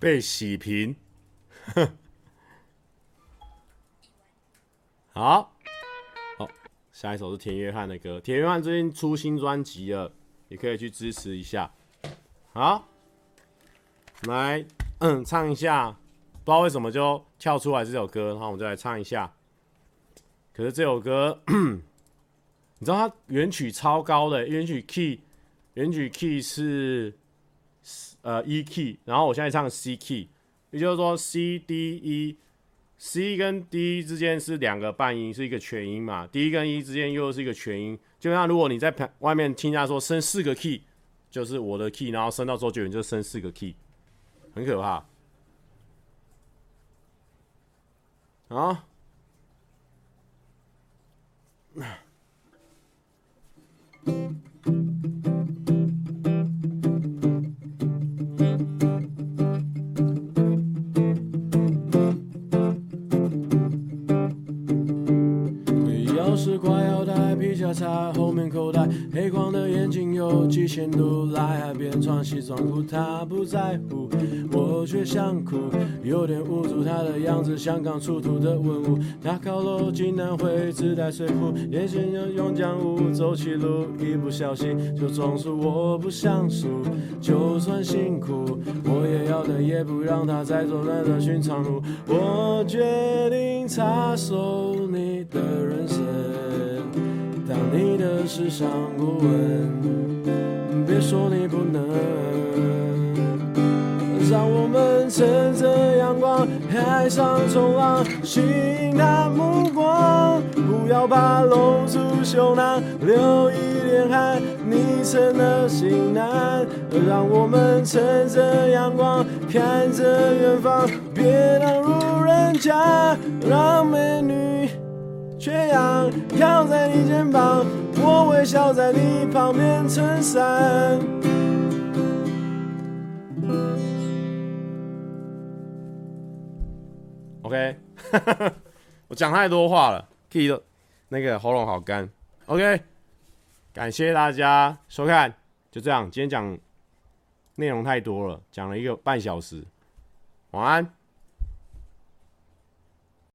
S1: 被洗屏。*laughs* 好，好，下一首是田约翰的歌。田约翰最近出新专辑了，也可以去支持一下。好，来，嗯，唱一下。不知道为什么就跳出来这首歌，然后我们就来唱一下。可是这首歌，你知道它原曲超高的，原曲 key，原曲 key 是呃 E key，然后我现在唱 C key，也就是说 C D E，C 跟 D 之间是两个半音，是一个全音嘛，D 跟 E 之间又是一个全音。就像如果你在外面听人家说升四个 key，就是我的 key，然后升到周杰伦就升四个 key，很可怕。啊！挂腰带，皮夹插后面口袋，黑框的眼镜有几千度，来海边穿西装裤，他不在乎，我却想哭，有点无助，他的样子像刚出土的文物，他靠楼竟然会自带水壶，眼前有用浆糊，走起路一不小心就撞树，我不想输，就算辛苦，我也要等，也不让他再走那条寻常路，我决定插手你的人生。你的时尚顾问，别说你不能，让我们乘着阳光，海上冲浪，吸引他目光。不要怕露出胸膛，流一点汗，你成了型男。让我们乘着阳光，看着远方，别当路人甲，让美女。缺氧，靠在你肩膀，我微笑在你旁边撑伞。OK，*laughs* 我讲太多话了，key 的那个喉咙好干。OK，感谢大家收看，就这样，今天讲内容太多了，讲了一个半小时，晚安。